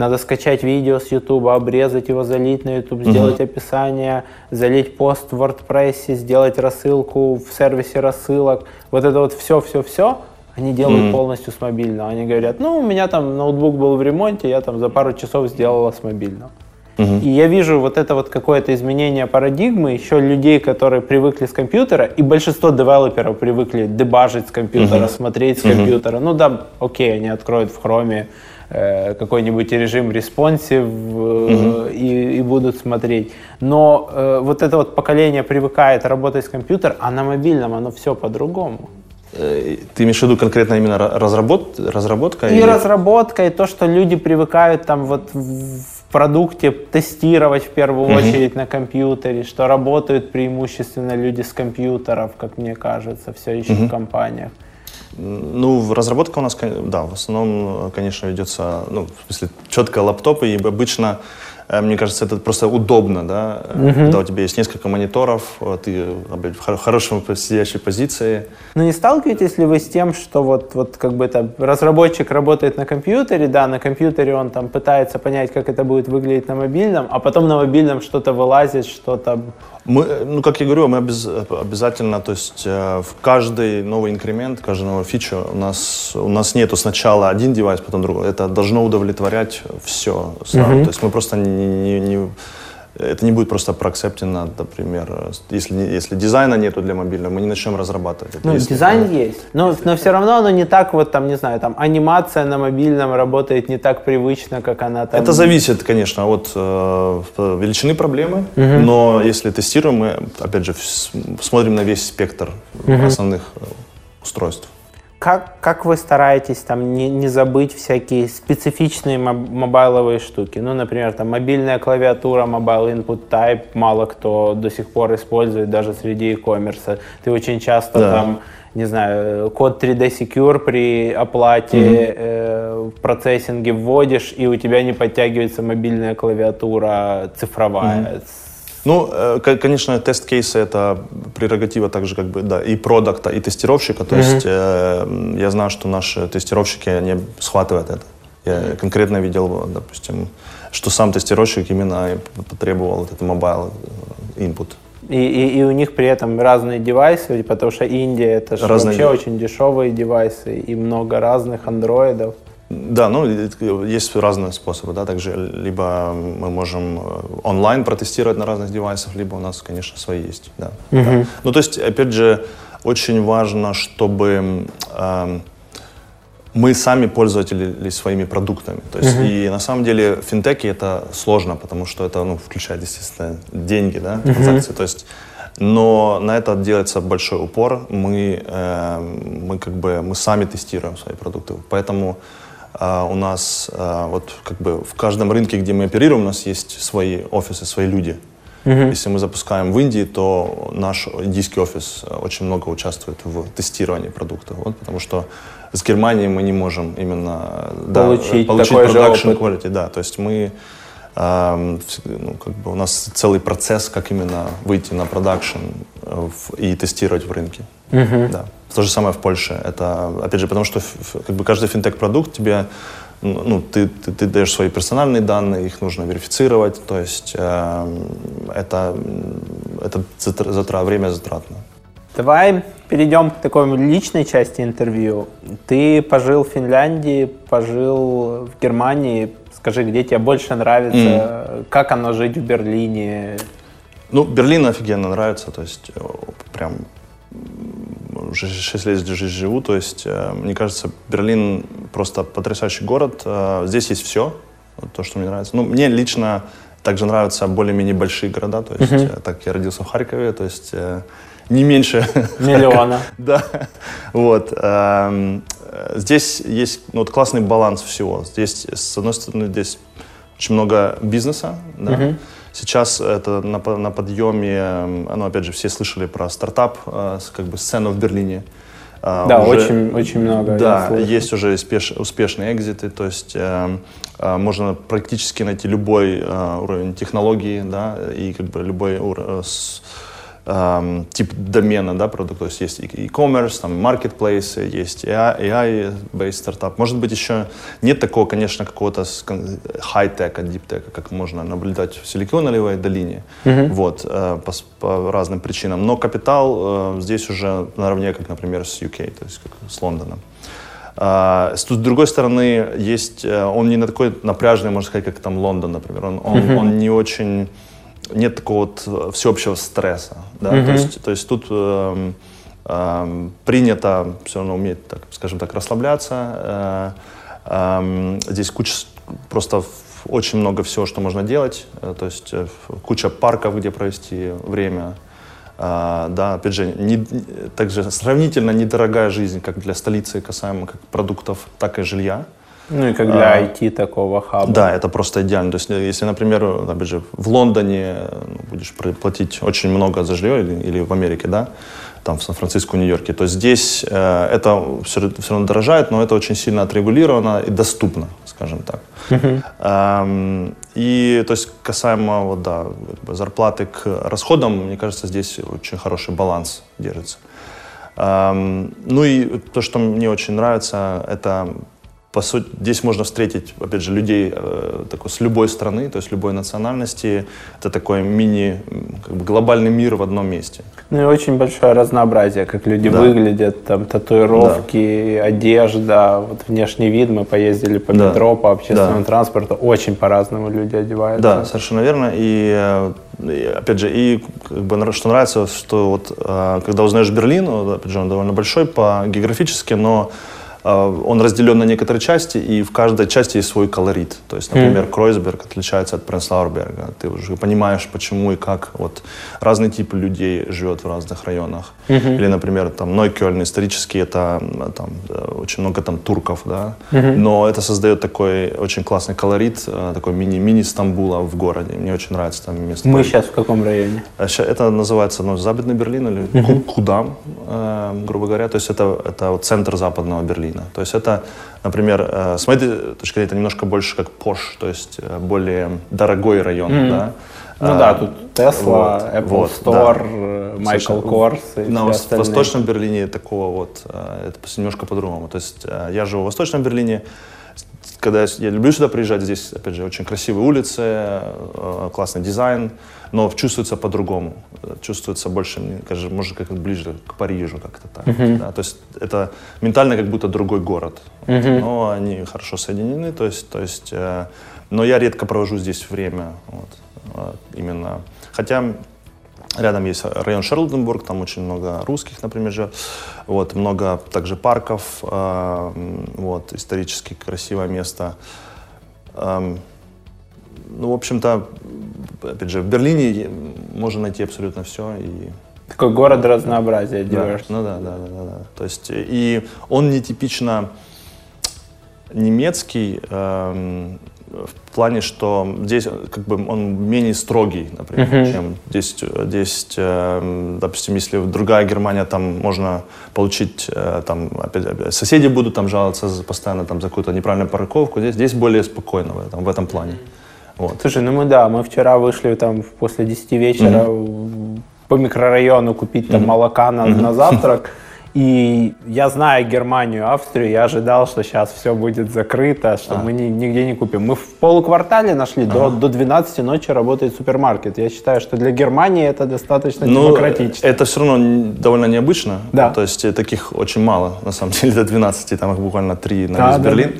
надо скачать видео с YouTube, обрезать его, залить на YouTube, сделать uh-huh. описание, залить пост в WordPress, сделать рассылку в сервисе рассылок. Вот это вот все-все-все они делают mm-hmm. полностью с мобильного. Они говорят, ну, у меня там ноутбук был в ремонте, я там за пару часов сделала с мобильного. Mm-hmm. И я вижу вот это вот какое-то изменение парадигмы, еще людей, которые привыкли с компьютера, и большинство девелоперов привыкли дебажить с компьютера, mm-hmm. смотреть с mm-hmm. компьютера. Ну да, окей, они откроют в хроме Э, какой-нибудь режим responsive угу. и, и будут смотреть. Но э, вот это вот поколение привыкает работать с компьютером, а на мобильном оно все по-другому. Э, ты имеешь в виду конкретно именно разработ, разработка? И или... разработка, и то, что люди привыкают там вот в продукте тестировать в первую угу. очередь на компьютере, что работают преимущественно люди с компьютеров, как мне кажется, все еще угу. в компаниях. Ну, разработка у нас, да, в основном, конечно, ведется, ну, в смысле, четко лаптопы, и обычно мне кажется, это просто удобно, да, угу. когда у тебя есть несколько мониторов, ты опять, в хорошем сидящей позиции. Но не сталкиваетесь ли вы с тем, что вот, вот как бы там разработчик работает на компьютере, да, на компьютере он там пытается понять, как это будет выглядеть на мобильном, а потом на мобильном что-то вылазит, что-то Мы, ну, как я говорю, мы обез, обязательно, то есть э, в каждый новый инкремент, каждый новый фичу у нас, у нас нету сначала один девайс, потом другой. Это должно удовлетворять все сразу. Мгм. То есть мы просто не, не- не- это не будет просто проакцептено, например, если, если дизайна нету для мобильного, мы не начнем разрабатывать. это. Ну, Если- дизайн есть, но, но все равно оно не так, вот там, не знаю, там анимация на мобильном работает не так привычно, как она там. Это зависит, конечно, от э, величины проблемы, но если тестируем, мы, опять же, смотрим на весь спектр основных э, устройств. Как, как вы стараетесь там не, не забыть всякие специфичные моб- мобайловые штуки? Ну, например, там мобильная клавиатура, mobile input type, мало кто до сих пор использует даже среди e-commerce. Ты очень часто Да. там, не знаю, код 3D Secure при оплате э, в процессинге вводишь, и у тебя не подтягивается мобильная клавиатура цифровая. Ну, э, ко- конечно, тест-кейсы — это прерогатива также как бы, да, и продукта, и тестировщика. То есть э, я знаю, что наши тестировщики, они схватывают это. Я конкретно видел, допустим, что сам тестировщик именно потребовал этот mobile э, input. И, и, и у них при этом разные девайсы, потому что Индия это же Разные вообще девайсы. очень дешевые девайсы и много разных андроидов. Да, ну, есть разные способы, да, также либо мы можем э, онлайн протестировать на разных девайсах, либо у нас, конечно, свои есть, да. да. Ну, то есть, опять же, очень важно, чтобы эм, мы сами пользователи своими продуктами. То есть, и на самом деле в финтеке это сложно, потому что это, ну, включает, естественно, деньги, да, транзакции. То есть, но на это делается большой упор. Мы, э, мы как бы, мы сами тестируем свои продукты. Поэтому э, у нас э, вот как бы в каждом рынке, где мы оперируем, у нас есть свои офисы, свои люди. Если мы запускаем в Индии, то наш индийский офис э, очень много участвует в тестировании продуктов, вот, потому что с Германией мы не можем именно э, да, Получить получить такой же production опыт. quality, да, то есть мы ну, как бы у нас целый процесс, как именно выйти на продакшн э, и тестировать в рынке. Да. То же самое в Польше. Это, опять же, потому что как бы каждый финтех-продукт тебе, ну, ну, ты, ты, ты даешь свои персональные данные, их нужно верифицировать, то есть эм, это, это затр- затра- время затратно. Давай перейдем к такой личной части интервью. Ты пожил в Финляндии, пожил в Германии. Скажи, где тебе больше нравится, как оно жить в Берлине? Ну, Берлин офигенно нравится, то есть э, прям м, уже 6 лет здесь живу, то есть э, мне кажется, Берлин просто потрясающий город. Э, Здесь есть все, то, что мне нравится. Ну, мне лично также нравятся более-менее большие города, то есть э, так я родился в Харькове, то есть не меньше Миллиона. да, вот. Э, Здесь есть ну, вот классный баланс всего. Здесь, с одной стороны, здесь очень много бизнеса. да. Сейчас это на, на подъеме, эм, ну, опять же, все слышали про стартап, э, как бы сцену в Берлине. Э, Да, уже- очень, очень много. да, есть уже успеш- успешные экзиты, то есть э, э, можно практически найти любой э, уровень технологии, да, и как бы любой ур- э, тип домена, да, продукта, то есть есть e-commerce, там, marketplace, есть AI, AI-based стартап. Может быть, еще нет такого, конечно, какого-то хай-тека, дип-тека, как можно наблюдать в Силиконовой долине, вот, э, по, по разным причинам. Но капитал э, здесь уже наравне, как, например, с UK, то есть как с Лондоном. А, с, с другой стороны, есть, э, он не на такой напряженный, можно сказать, как там Лондон, например. Он, он, он не очень, нет такого вот э, всеобщего стресса. Да? то, есть, то есть тут эм, эм, принято все равно уметь, так, скажем так, расслабляться. Э, эм, здесь куча, просто очень много всего, что можно делать. Э, то есть э, куча парков, где провести время. А, да, опять же, не, также сравнительно недорогая жизнь, как для столицы, касаемо как продуктов, так и жилья. Ну и как для IT такого хаба. Да, это просто идеально. То есть, э, если, например, опять же, в Лондоне ну, будешь платить очень много за жилье или, или в Америке, да, там в Сан-Франциско, Нью-Йорке, то здесь э, это все, все равно дорожает, но это очень сильно отрегулировано и доступно, скажем так. Эм, и то есть касаемо вот, да, зарплаты к расходам, мне кажется, здесь очень хороший баланс держится. Эм, ну и то, что мне очень нравится, это по сути, здесь можно встретить, опять же, людей э, такой, с любой страны, то есть любой национальности. Это такой мини, как бы глобальный мир в одном месте. Ну и очень большое разнообразие, как люди Да. выглядят, там татуировки, одежда, вот внешний вид. Мы поездили по Да. метро, по общественному Да. транспорту, очень по-разному люди одеваются. Да, совершенно верно. И, э, и, опять же, и как бы, что нравится, что вот э, когда узнаешь Берлин, опять же, он довольно большой по географически, но он разделен на некоторые части, и в каждой части есть свой колорит. То есть, например, Кройсберг отличается от Пренслауэрберга. Ты уже понимаешь, почему и как вот разный тип людей живет в разных районах. Или, например, там Нойкёльн исторически это м, там э, очень много там турков, да, но это создает такой очень классный колорит, э, такой мини мини Стамбула в городе. Мне очень нравится там место. Мы сейчас в каком районе? А Это называется ну, Западный Берлин или Ку- Кудам, э, грубо говоря. То есть это, это вот центр западного Берлина. То есть это, например, э, с моей точки зрения, это немножко больше как Пош, то есть э, более дорогой район, да. Ну А, да, тут Тесла, вот, Apple вот, Store, да. Michael Совершенно. Kors и На все остальные. Восточном Берлине такого вот, э, это немножко по-другому. То есть я живу в Восточном Берлине, когда я, я люблю сюда приезжать, здесь, опять же, очень красивые улицы, классный дизайн, но чувствуется по-другому. Э, Чувствуется больше, мне кажется, может, как ближе к Парижу как-то так. да. То есть это ментально как будто другой город. Вот. Но они хорошо соединены, то есть, то есть э, но я редко провожу здесь время. Вот, э, именно. Хотя Рядом есть район Шарлоттенбург, там очень много русских, например, живет. Вот, много также парков, э, вот, исторически красивое место. Эм, ну, в общем-то, опять же, в Берлине можно найти абсолютно все. И, Такой город разнообразия, да, diversity. ну да, да, да, да, да. То есть, и он не типично немецкий, эм, в плане, что здесь как бы он менее строгий, например, чем здесь, э, здесь, эм, допустим, если другая Германия, там можно получить, э, там, опять, опять, соседи будут там жаловаться постоянно там, за какую-то неправильную парковку, здесь, здесь более спокойно в этом, в этом плане. Вот. Слушай, ну мы да, мы вчера вышли там после 10 вечера в- по микрорайону купить там молока на, на завтрак. И я знаю Германию, Австрию, я ожидал, что сейчас все будет закрыто, что мы ни- нигде не купим. Мы в полуквартале нашли, до, до 12 ночи работает супермаркет. Я считаю, что для Германии это достаточно Ну, демократично. это все равно довольно необычно. Да. То есть э, таких очень мало, на самом деле, до 12, там их буквально 3 на Да, весь да, Берлин.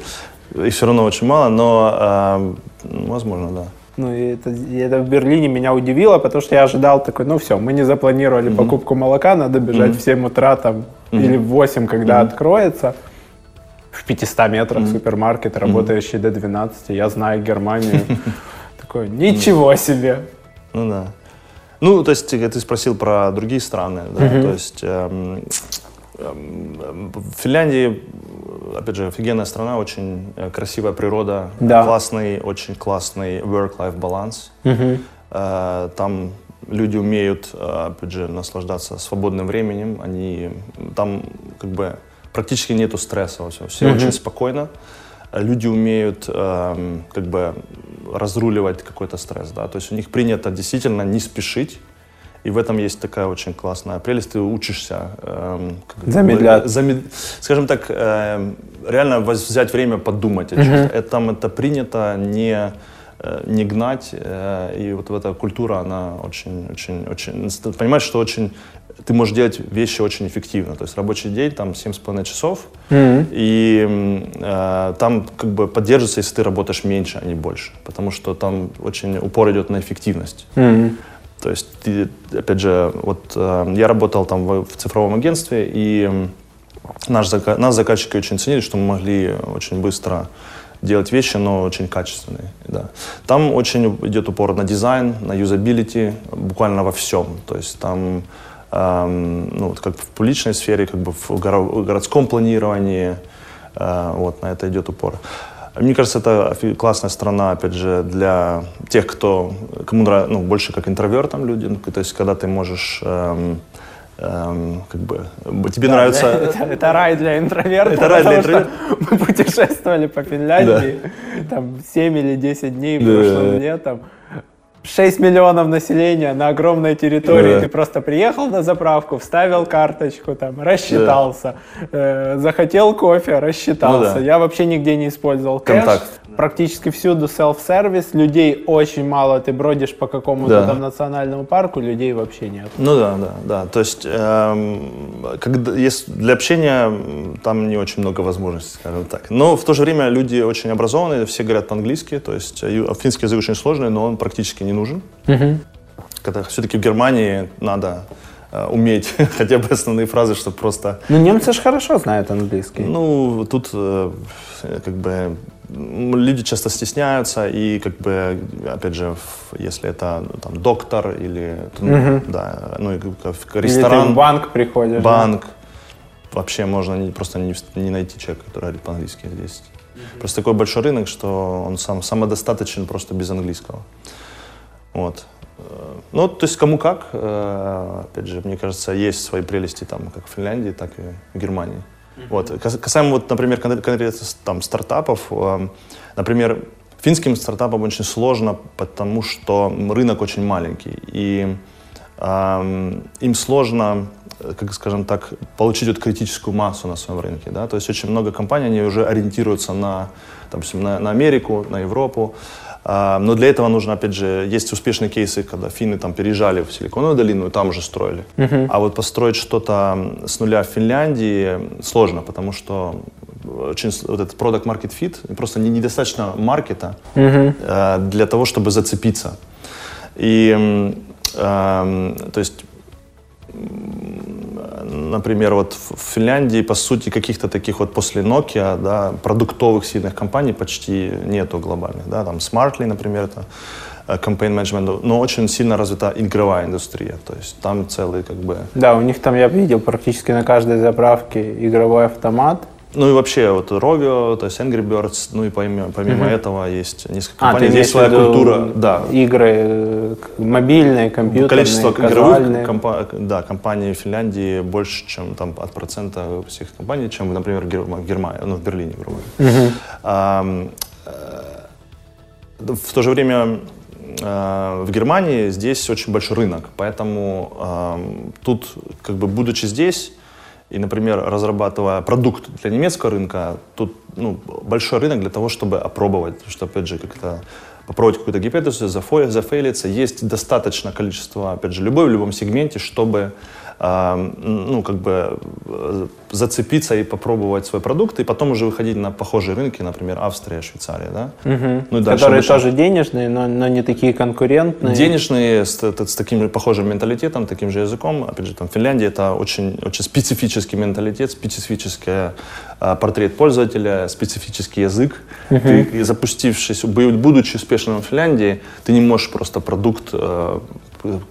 Их все равно очень мало, но, э, возможно, да. Ну, и это, и это в Берлине меня удивило, потому что я ожидал такой, ну все, мы не запланировали покупку молока, надо бежать в 7 утра там, или в 8, когда откроется. В 500 метрах супермаркет, работающий до 12. Я знаю Германию. Такой, ничего себе. Ну да. Ну, то есть ты, ты спросил про другие страны, да, то есть эм, эм, в Финляндии, опять же, офигенная страна, очень э, красивая природа, Да. классный, очень классный work-life баланс. Э, Там люди умеют, э, опять же, наслаждаться свободным временем, они там как бы практически нету стресса, во всем. все очень спокойно. Люди умеют эм, как бы разруливать какой-то стресс, да, то есть у них принято действительно не спешить, и в этом есть такая очень классная прелесть. Ты учишься эм, Замедляться. замед- скажем так, эм, реально взять время подумать. о чём-то. Это, там это принято не э, не гнать, э, и вот эта культура, она очень, очень, очень, ты понимаешь, что очень, ты можешь делать вещи очень эффективно, то есть рабочий день, там, 7,5 часов, и м, э, там как бы поддерживается, если ты работаешь меньше, а не больше, потому что там очень упор идет на эффективность. То есть, ты, опять же, вот э, я работал там в, в цифровом агентстве, и наш, зака- нас заказчики очень ценили, что мы могли очень быстро делать вещи, но очень качественные. Да. Там очень идет упор на дизайн, на юзабилити, буквально во всем. То есть там, эм, ну, вот как в публичной сфере, как бы в горо- городском планировании, э, вот на это идет упор. Мне кажется, это классная страна, опять же, для тех, кто, кому нрав- ну, больше как интровертам люди, ну, то есть когда ты можешь эм, эм, как бы, тебе нравится... Это, это рай для интровертов. Это рай для что Мы путешествовали по Финляндии, там 7 или 10 дней Да. прошлым летом. 6 миллионов населения на огромной территории. Да. Ты просто приехал на заправку, вставил карточку, там, рассчитался. Э, захотел кофе, рассчитался. Ну да. Я вообще нигде не использовал кэш. Контакт. Практически всюду селф-сервис. Людей очень мало. Ты бродишь по какому-то Да. там национальному парку, людей вообще нет. Ну да, да, да. То есть эм, когда, если для общения там не очень много возможностей, скажем так. Но в то же время люди очень образованные, все говорят по-английски. То есть э, финский язык очень сложный, но он практически не нужен. Когда все-таки в Германии надо э, уметь хотя бы основные фразы, чтобы просто Ну, немцы же хорошо знают английский. Ну, тут э, как бы люди часто стесняются, и как бы, опять же, если это ну, там доктор или, ну, да, ну, как Или ресторан, ты в банк приходишь. банк, вообще можно не- просто не, не найти человека, который говорит по-английски здесь. Просто такой большой рынок, что он сам самодостаточен просто без английского. Вот. Э, Ну, то есть кому как. Э, Опять же, мне кажется, есть свои прелести там, как в Финляндии, так и в Германии. Вот. Кас- Касаемо, вот, например, кон- конкретно там, стартапов, э, например, финским стартапам очень сложно, потому что рынок очень маленький. И эм, им сложно, э, как скажем так, получить вот критическую массу на своем рынке. Да? То есть очень много компаний, они уже ориентируются на, допустим, на, на Америку, на Европу. А, но для этого нужно, опять же, есть успешные кейсы, когда финны там переезжали в Силиконовую долину и там уже строили. А вот построить что-то с нуля в Финляндии сложно, потому что очень вот этот product market fit, просто не- недостаточно маркета э, для того, чтобы зацепиться. И, эм, то есть, например, вот в Финляндии, по сути, каких-то таких вот после Nokia, да, продуктовых сильных компаний почти нету глобальных, да, там Smartly, например, это э, campaign management, но очень сильно развита игровая индустрия, то есть там целый как бы Да, у них там я видел практически на каждой заправке игровой автомат. Ну и вообще вот Rovio, то есть Angry Birds, ну и помимо, помимо этого есть несколько А, компаний, ты где есть своя культура, да. Игры э, мобильные, компьютерные, Количество казуальные. игровых компа- да, компаний в Финляндии больше, чем там от процента всех компаний, чем, например, в Гер- в Германии, ну, в Берлине, грубо говоря. Ам, э, в то же время э, в Германии здесь очень большой рынок, поэтому ам, тут, как бы, будучи здесь, и, например, разрабатывая продукт для немецкого рынка, тут ну, большой рынок для того, чтобы опробовать, потому что, опять же, как-то попробовать какую-то гипотезу, зафейлиться. Есть достаточно количество, опять же, любой в любом сегменте, чтобы ну, как бы э, зацепиться и попробовать свой продукт, и потом уже выходить на похожие рынки, например, Австрия, Швейцария, да? Ну и дальше которые обычно- тоже денежные, но, но не такие конкурентные. Денежные, с, с таким похожим менталитетом, таким же языком. Опять же, там, Финляндия это очень, очень специфический менталитет, специфический э, портрет пользователя, специфический язык. Ты, и запустившись, бу- будучи успешным в Финляндии, ты не можешь просто продукт э,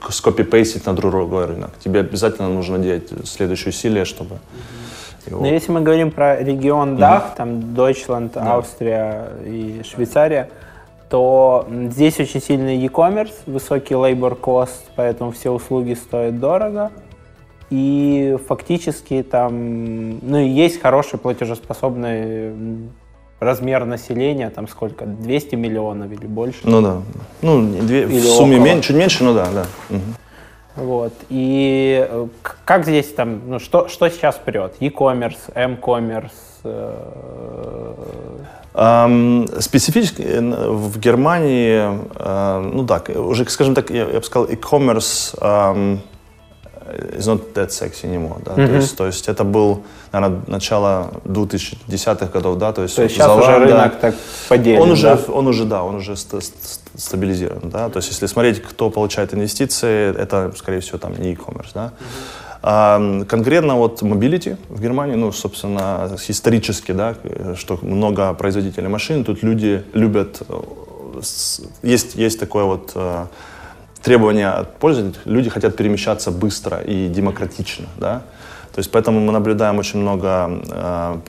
скопипейстить на другой рынок. Тебе обязательно нужно делать следующие усилия, чтобы его... Но если мы говорим про регион Дах, там Deutschland, Австрия и Швейцария, то здесь очень сильный e-commerce, высокий labor cost, поэтому все услуги стоят дорого. И фактически там, ну и есть хороший платежеспособный размер населения, там сколько, 200 миллионов или больше. Ну да. Ну, две- в сумме около. мен- чуть меньше, но да, да. Мгм. Вот. И э, как здесь там, ну что, что сейчас прет? E-commerce, M-commerce, э, Ам, Специфически э, в Германии, э, ну так, уже, скажем так, я, я бы сказал, e-commerce ам, is not that sexy anymore. Да? То, есть, то есть это был, наверное, начало 2010-х годов, да, то есть, то есть вот сейчас уже Zalando, рынок так поделен, он уже, да? он уже, да, он уже ста- ст- стабилизирован, да, то есть если смотреть, кто получает инвестиции, это, скорее всего, там не e-commerce, да. А, конкретно вот mobility в Германии, ну, собственно, исторически, да, э, что много производителей машин, тут люди любят, э, есть, есть такое вот требование от пользователей, люди хотят перемещаться быстро и демократично, да, то есть поэтому мы наблюдаем очень много э,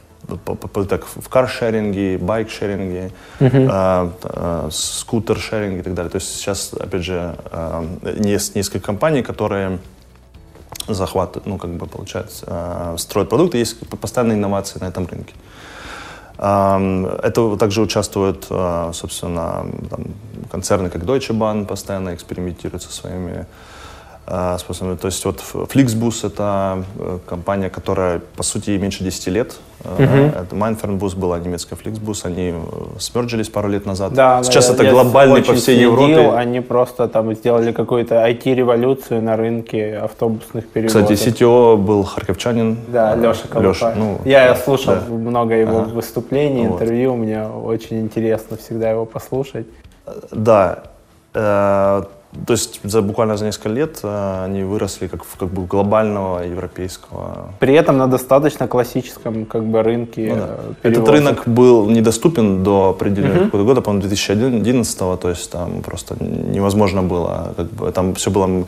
попыток в каршеринге, байк-шеринге, э, э, скутер-шеринге и так далее. То есть сейчас, опять же, э, есть несколько компаний, которые захватывают, ну, как бы, получается, э, строят продукты, есть постоянные инновации на этом рынке. Ам, Это также участвуют, а, собственно, там, концерны, как Deutsche Bahn постоянно экспериментируют со своими способами. То есть вот Flixbus — это э, компания, которая, по сути, меньше 10 лет. Uh, Это Mindfernbus была немецкая Flixbus. Они э, смерджились пару лет назад. Да, Сейчас да, это глобальный по всей следил, Европе. Они просто там сделали какую-то IT-революцию на рынке автобусных перевозок. Кстати, CTO был харьковчанин. Да, Леша Колупа. Леша, ну, я да, слушал да. много его Ага. выступлений, Вот. интервью. Мне очень интересно всегда его послушать. Да. То есть за буквально за несколько лет э, они выросли как, в- как бы глобального европейского При этом на достаточно классическом как бы рынке Ну да. э, Этот рынок был недоступен до определенного какого-то года, по-моему, 2011 то есть там просто невозможно было, как бы, там все было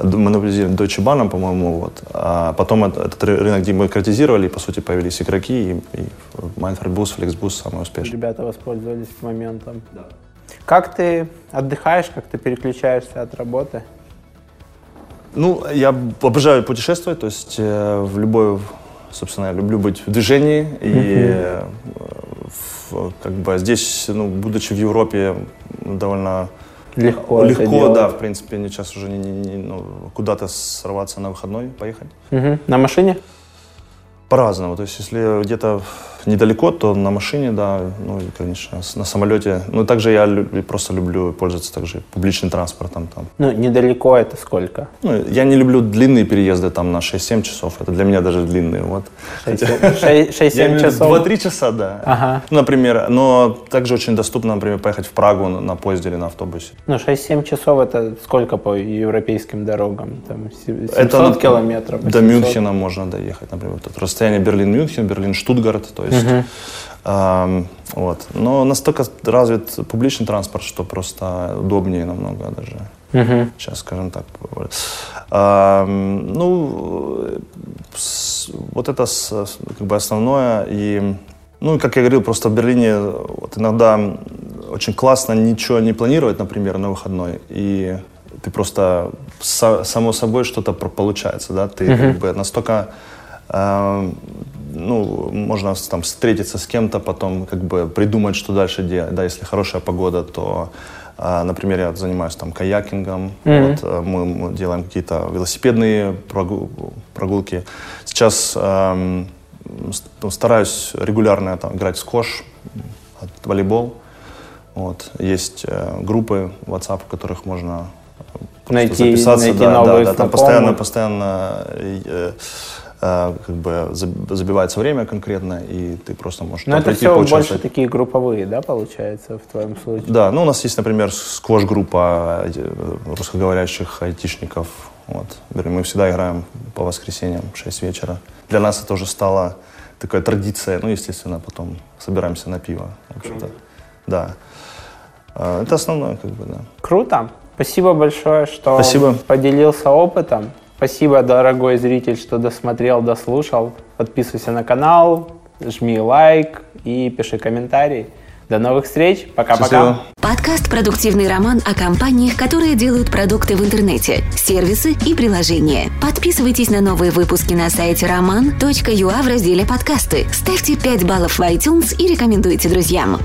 монополизировано Deutsche Bahn, по-моему, вот. А потом это- этот ры- рынок демократизировали, и, по сути, появились игроки, и, и Mindford Bus, Flexbus самый успешный. Ребята воспользовались моментом. Как ты отдыхаешь, как ты переключаешься от работы? Ну, я обожаю путешествовать, то есть э, в любой, собственно, я люблю быть в движении. И э, в- как бы здесь, ну, будучи в Европе, довольно Легко. это легко, делать. да, в принципе, не сейчас уже не, не- не, ну, куда-то сорваться на выходной, поехать. Мгм. На машине? По-разному. То есть, если где-то недалеко, то на машине, да, ну и, конечно, на самолете. Ну, также я просто люблю пользоваться также публичным транспортом там. Ну, недалеко это сколько? Ну, я не люблю длинные переезды там на 6-7 часов. Это для меня даже длинные. Вот. 6-7 часов? 2-3 часа, да. Ага. Например, но также очень доступно, например, поехать в Прагу на, поезде или на автобусе. Ну, 6-7 часов это сколько по европейским дорогам? Там се- 700 Это, километров? До 800? Мюнхена можно доехать, например. Тут расстояние Берлин-Мюнхен, Берлин-Штутгарт, то есть... ам, вот. Но настолько развит публичный транспорт, что просто удобнее намного даже. Мгм. Сейчас, скажем так. Ну, с- вот это с- как бы основное. И, ну, как я говорил, просто в Берлине вот иногда очень классно ничего не планировать, например, на выходной. И ты просто са- само собой что-то получается, да, ты как бы настолько ну, можно там встретиться с кем-то, потом как бы придумать, что дальше делать. Да, если хорошая погода, то, а, например, я занимаюсь там каякингом, вот, а, мы, мы делаем какие-то велосипедные прогу- прогулки. Сейчас с- ну, стараюсь регулярно там играть в сквош, в волейбол. Вот. Есть э, группы WhatsApp, в которых можно э, Найти- записаться. найти да, да, новые да, там знакомых. постоянно, постоянно э, э, как бы заб- забивается время конкретно, и ты просто можешь Но это прийти все больше такие групповые, да, получается, в твоем случае? Да, ну у нас есть, например, сквош-группа э, русскоговорящих айтишников. Вот. Мы всегда играем по воскресеньям в 6 вечера. Для нас это уже стало такая традиция. Ну, естественно, потом собираемся на пиво. В общем-то. Да. А, Это основное, как бы, да. Круто. Спасибо большое, что Спасибо. поделился опытом. Спасибо, дорогой зритель, что досмотрел, дослушал. Подписывайся на канал, жми лайк и пиши комментарий. До новых встреч. Пока-пока. Подкаст «Продуктивный роман» о компаниях, которые делают продукты в интернете, сервисы и приложения. Подписывайтесь на новые выпуски на сайте roman.ua в разделе «Подкасты». Ставьте 5 баллов в iTunes и рекомендуйте друзьям.